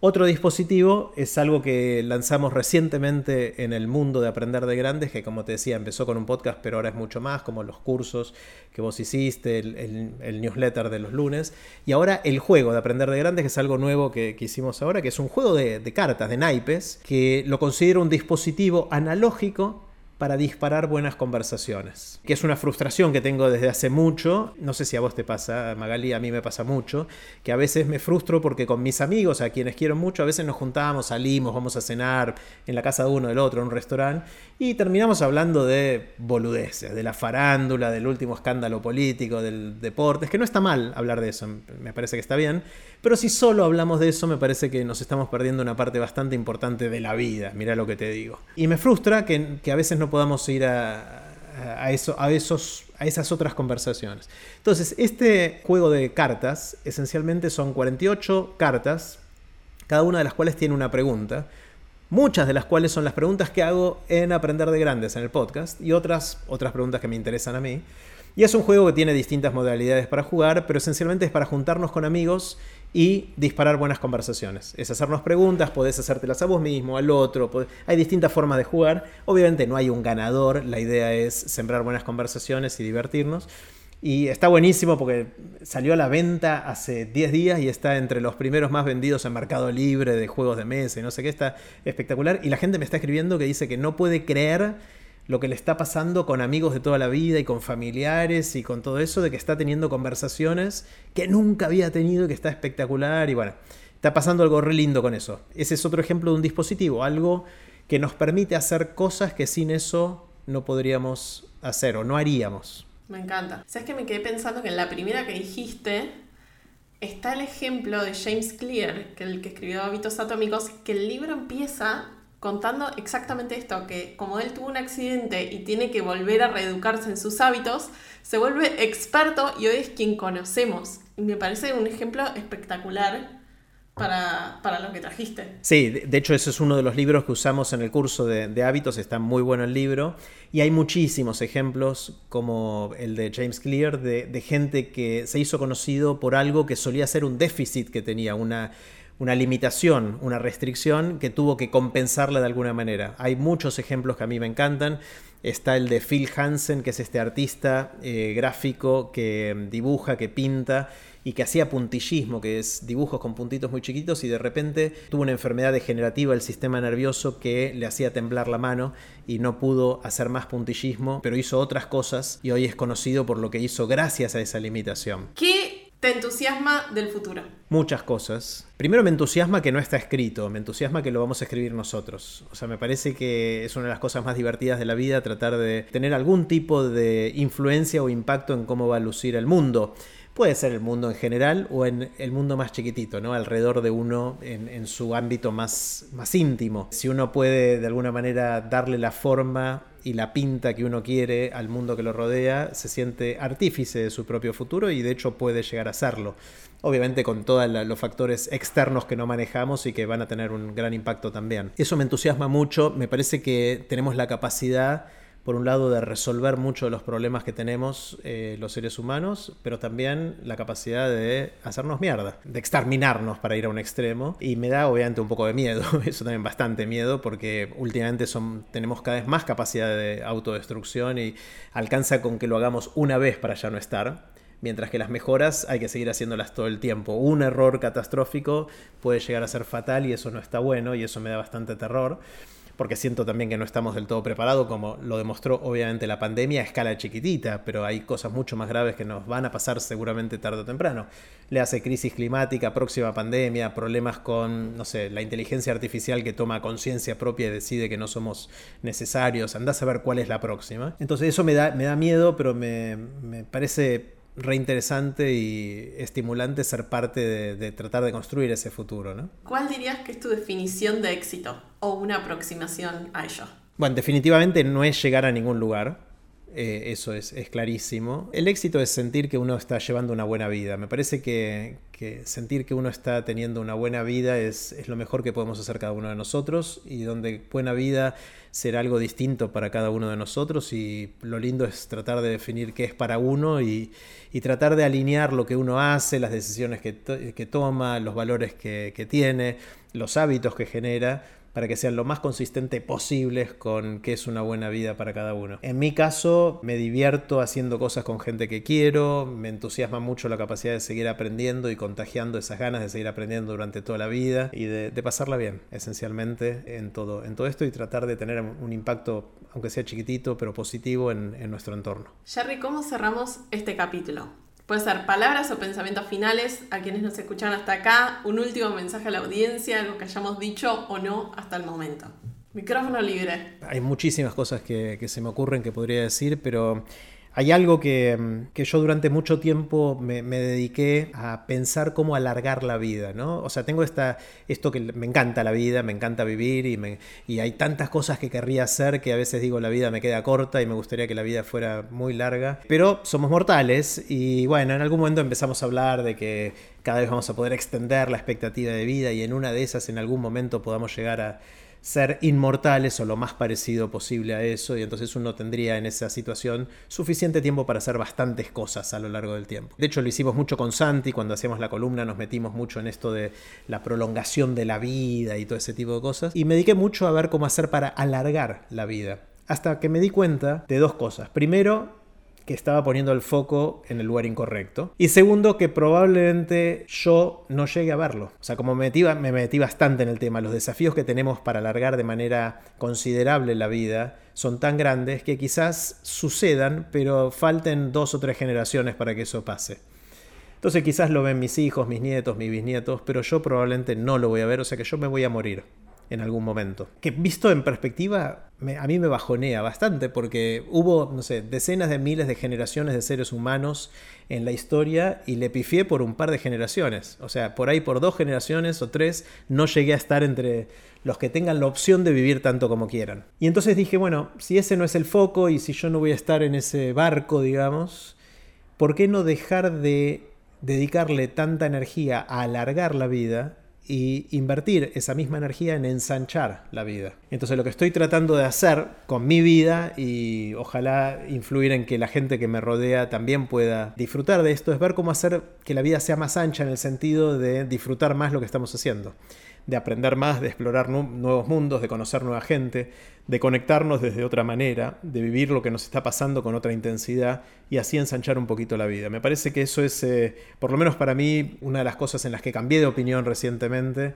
Speaker 1: Otro dispositivo es algo que lanzamos recientemente en el mundo de aprender de grandes, que como te decía empezó con un podcast, pero ahora es mucho más, como los cursos que vos hiciste, el, newsletter de los lunes, y ahora el juego de aprender de grandes, que es algo nuevo que, hicimos ahora, que es un juego de, de cartas, de naipes, que lo considero un dispositivo analógico para disparar buenas conversaciones. Que es una frustración que tengo desde hace mucho. No sé si a vos te pasa, Magali, a mí me pasa mucho. Que a veces me frustro porque con mis amigos, a quienes quiero mucho, a veces nos juntamos, salimos, vamos a cenar en la casa de uno, del otro, en un restaurante. Y terminamos hablando de boludeces, de la farándula, del último escándalo político, del deporte. Es que no está mal hablar de eso, me parece que está bien. Pero si solo hablamos de eso, me parece que nos estamos perdiendo una parte bastante importante de la vida. Mira lo que te digo. Y me frustra que, que a veces no podamos ir a, eso, a, esos, a esas otras conversaciones. Entonces, este juego de cartas esencialmente son 48 cartas, cada una de las cuales tiene una pregunta. Muchas de las cuales son las preguntas que hago en Aprender de Grandes en el podcast y otras, otras preguntas que me interesan a mí. Y es un juego que tiene distintas modalidades para jugar, pero esencialmente es para juntarnos con amigos y disparar buenas conversaciones. Es hacernos preguntas, podés hacértelas a vos mismo, al otro. Hay distintas formas de jugar. Obviamente no hay un ganador, la idea es sembrar buenas conversaciones y divertirnos. Y está buenísimo porque salió a la venta hace 10 días y está entre los primeros más vendidos en Mercado Libre de juegos de mesa y no sé qué, está espectacular. Y la gente me está escribiendo que dice que no puede creer lo que le está pasando con amigos de toda la vida y con familiares y con todo eso, de que está teniendo conversaciones que nunca había tenido y que está espectacular y bueno, está pasando algo re lindo con eso. Ese es otro ejemplo de un dispositivo, algo que nos permite hacer cosas que sin eso no podríamos hacer o no haríamos.
Speaker 2: Me encanta. ¿Sabes que me quedé pensando que en la primera que dijiste está el ejemplo de James Clear, que el que escribió Hábitos Atómicos, que el libro empieza contando exactamente esto, que como él tuvo un accidente y tiene que volver a reeducarse en sus hábitos, se vuelve experto y hoy es quien conocemos. Y me parece un ejemplo espectacular para, lo que trajiste.
Speaker 1: Sí, de hecho ese es uno de los libros que usamos en el curso de, hábitos, está muy bueno el libro, y hay muchísimos ejemplos como el de James Clear, de, de gente que se hizo conocido por algo que solía ser un déficit que tenía, una, una limitación, una restricción que tuvo que compensarla de alguna manera. Hay muchos ejemplos que a mí me encantan. Está el de Phil Hansen, que es este artista eh, gráfico que dibuja, que pinta y que hacía puntillismo, que es dibujos con puntitos muy chiquitos y de repente tuvo una enfermedad degenerativa del sistema nervioso que le hacía temblar la mano y no pudo hacer más puntillismo, pero hizo otras cosas y hoy es conocido por lo que hizo gracias a esa limitación.
Speaker 2: ¿Qué te entusiasma del futuro?
Speaker 1: Muchas cosas. Primero me entusiasma que no está escrito, me entusiasma que lo vamos a escribir nosotros. O sea, me parece que es una de las cosas más divertidas de la vida tratar de tener algún tipo de influencia o impacto en cómo va a lucir el mundo. Puede ser el mundo en general o en el mundo más chiquitito, ¿no? Alrededor de uno en, su ámbito más, más íntimo. Si uno puede de alguna manera darle la forma y la pinta que uno quiere al mundo que lo rodea, se siente artífice de su propio futuro y de hecho puede llegar a serlo. Obviamente con todos los factores externos que no manejamos y que van a tener un gran impacto también. Eso me entusiasma mucho, me parece que tenemos la capacidad por un lado, de resolver muchos de los problemas que tenemos eh, los seres humanos, pero también la capacidad de hacernos mierda, de exterminarnos para ir a un extremo. Y me da obviamente un poco de miedo, [laughs] eso también bastante miedo, porque últimamente son, tenemos cada vez más capacidad de autodestrucción y alcanza con que lo hagamos una vez para ya no estar. Mientras que las mejoras hay que seguir haciéndolas todo el tiempo. Un error catastrófico puede llegar a ser fatal y eso no está bueno y eso me da bastante terror porque siento también que no estamos del todo preparados, como lo demostró obviamente la pandemia a escala chiquitita, pero hay cosas mucho más graves que nos van a pasar seguramente tarde o temprano. Le hace crisis climática, próxima pandemia, problemas con, no sé, la inteligencia artificial que toma conciencia propia y decide que no somos necesarios, andás a ver cuál es la próxima. Entonces eso me da, me da miedo, pero me, me parece reinteresante y estimulante ser parte de, tratar de construir ese futuro. ¿no?
Speaker 2: ¿Cuál dirías que es tu definición de éxito o una aproximación a ello?
Speaker 1: Bueno, definitivamente no es llegar a ningún lugar. Eh, eso es, clarísimo. El éxito es sentir que uno está llevando una buena vida. Me parece que, sentir que uno está teniendo una buena vida es, lo mejor que podemos hacer cada uno de nosotros y donde buena vida será algo distinto para cada uno de nosotros y lo lindo es tratar de definir qué es para uno y, tratar de alinear lo que uno hace, las decisiones que, toma, los valores que tiene, los hábitos que genera para que sean lo más consistentes posibles con qué es una buena vida para cada uno. En mi caso, me divierto haciendo cosas con gente que quiero, me entusiasma mucho la capacidad de seguir aprendiendo y contagiando esas ganas de seguir aprendiendo durante toda la vida y de, pasarla bien, esencialmente, en todo, en todo esto y tratar de tener un impacto, aunque sea chiquitito, pero positivo en, en nuestro entorno.
Speaker 2: Jerry, ¿cómo cerramos este capítulo? Puede ser palabras o pensamientos finales a quienes nos escuchan hasta acá, un último mensaje a la audiencia, algo que hayamos dicho o no hasta el momento. Micrófono libre.
Speaker 1: Hay muchísimas cosas que, que se me ocurren que podría decir, pero hay algo que, yo durante mucho tiempo me, dediqué a pensar cómo alargar la vida, ¿no? O sea, tengo esta, esto que me encanta la vida, me encanta vivir y, me, y hay tantas cosas que querría hacer que a veces digo la vida me queda corta y me gustaría que la vida fuera muy larga. Pero somos mortales y bueno, en algún momento empezamos a hablar de que cada vez vamos a poder extender la expectativa de vida y en una de esas en algún momento podamos llegar a ser inmortales o lo más parecido posible a eso y entonces uno tendría en esa situación suficiente tiempo para hacer bastantes cosas a lo largo del tiempo. De hecho lo hicimos mucho con Santi, cuando hacíamos la columna nos metimos mucho en esto de la prolongación de la vida y todo ese tipo de cosas y me dediqué mucho a ver cómo hacer para alargar la vida. Hasta que me di cuenta de dos cosas. Primero, que estaba poniendo el foco en el lugar incorrecto. Y segundo, que probablemente yo no llegue a verlo. O sea, como me metí, me metí bastante en el tema, los desafíos que tenemos para alargar de manera considerable la vida son tan grandes que quizás sucedan, pero falten dos o tres generaciones para que eso pase. Entonces quizás lo ven mis hijos, mis nietos, mis bisnietos, pero yo probablemente no lo voy a ver, o sea que yo me voy a morir en algún momento. Que visto en perspectiva, a mí me bajonea bastante porque hubo, no sé, decenas de miles de generaciones de seres humanos en la historia y le pifié por un par de generaciones. O sea, por ahí por dos generaciones o tres no llegué a estar entre los que tengan la opción de vivir tanto como quieran. Y entonces dije, bueno, si ese no es el foco y si yo no voy a estar en ese barco, digamos, ¿por qué no dejar de dedicarle tanta energía a alargar la vida y invertir esa misma energía en ensanchar la vida. Entonces lo que estoy tratando de hacer con mi vida y ojalá influir en que la gente que me rodea también pueda disfrutar de esto es ver cómo hacer que la vida sea más ancha en el sentido de disfrutar más lo que estamos haciendo de aprender más, de explorar nuevos mundos, de conocer nueva gente, de conectarnos desde otra manera, de vivir lo que nos está pasando con otra intensidad y así ensanchar un poquito la vida. Me parece que eso es, eh, por lo menos para mí, una de las cosas en las que cambié de opinión recientemente,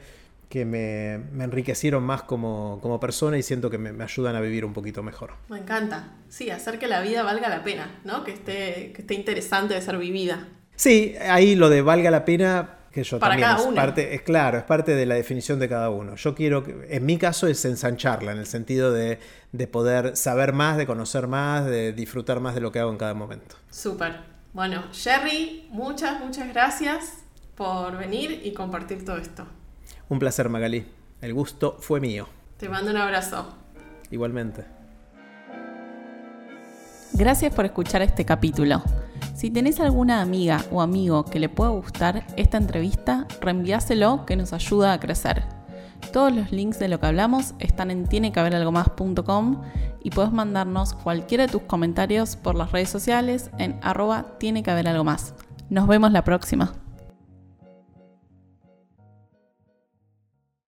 Speaker 1: que me, enriquecieron más como, como, persona y siento que me, ayudan a vivir un poquito mejor.
Speaker 2: Me encanta. Sí, hacer que la vida valga la pena, ¿no? Que esté, que esté interesante de ser vivida.
Speaker 1: Sí, ahí lo de valga la pena que yo también es parte, es claro, es parte de la definición de cada uno. Yo quiero, en mi caso es ensancharla, en el sentido de, de poder saber más, de conocer más, de disfrutar más de lo que hago en cada momento.
Speaker 2: Súper. Bueno, Jerry, muchas, muchas gracias por venir y compartir todo esto.
Speaker 1: Un placer, Magalí. El gusto fue mío.
Speaker 2: Te mando un abrazo.
Speaker 1: Igualmente.
Speaker 2: Gracias por escuchar este capítulo. Si tenés alguna amiga o amigo que le pueda gustar esta entrevista, reenviáselo que nos ayuda a crecer. Todos los links de lo que hablamos están en tienequehaberalgomás.com y puedes mandarnos cualquiera de tus comentarios por las redes sociales en arroba tiene. Nos vemos la próxima.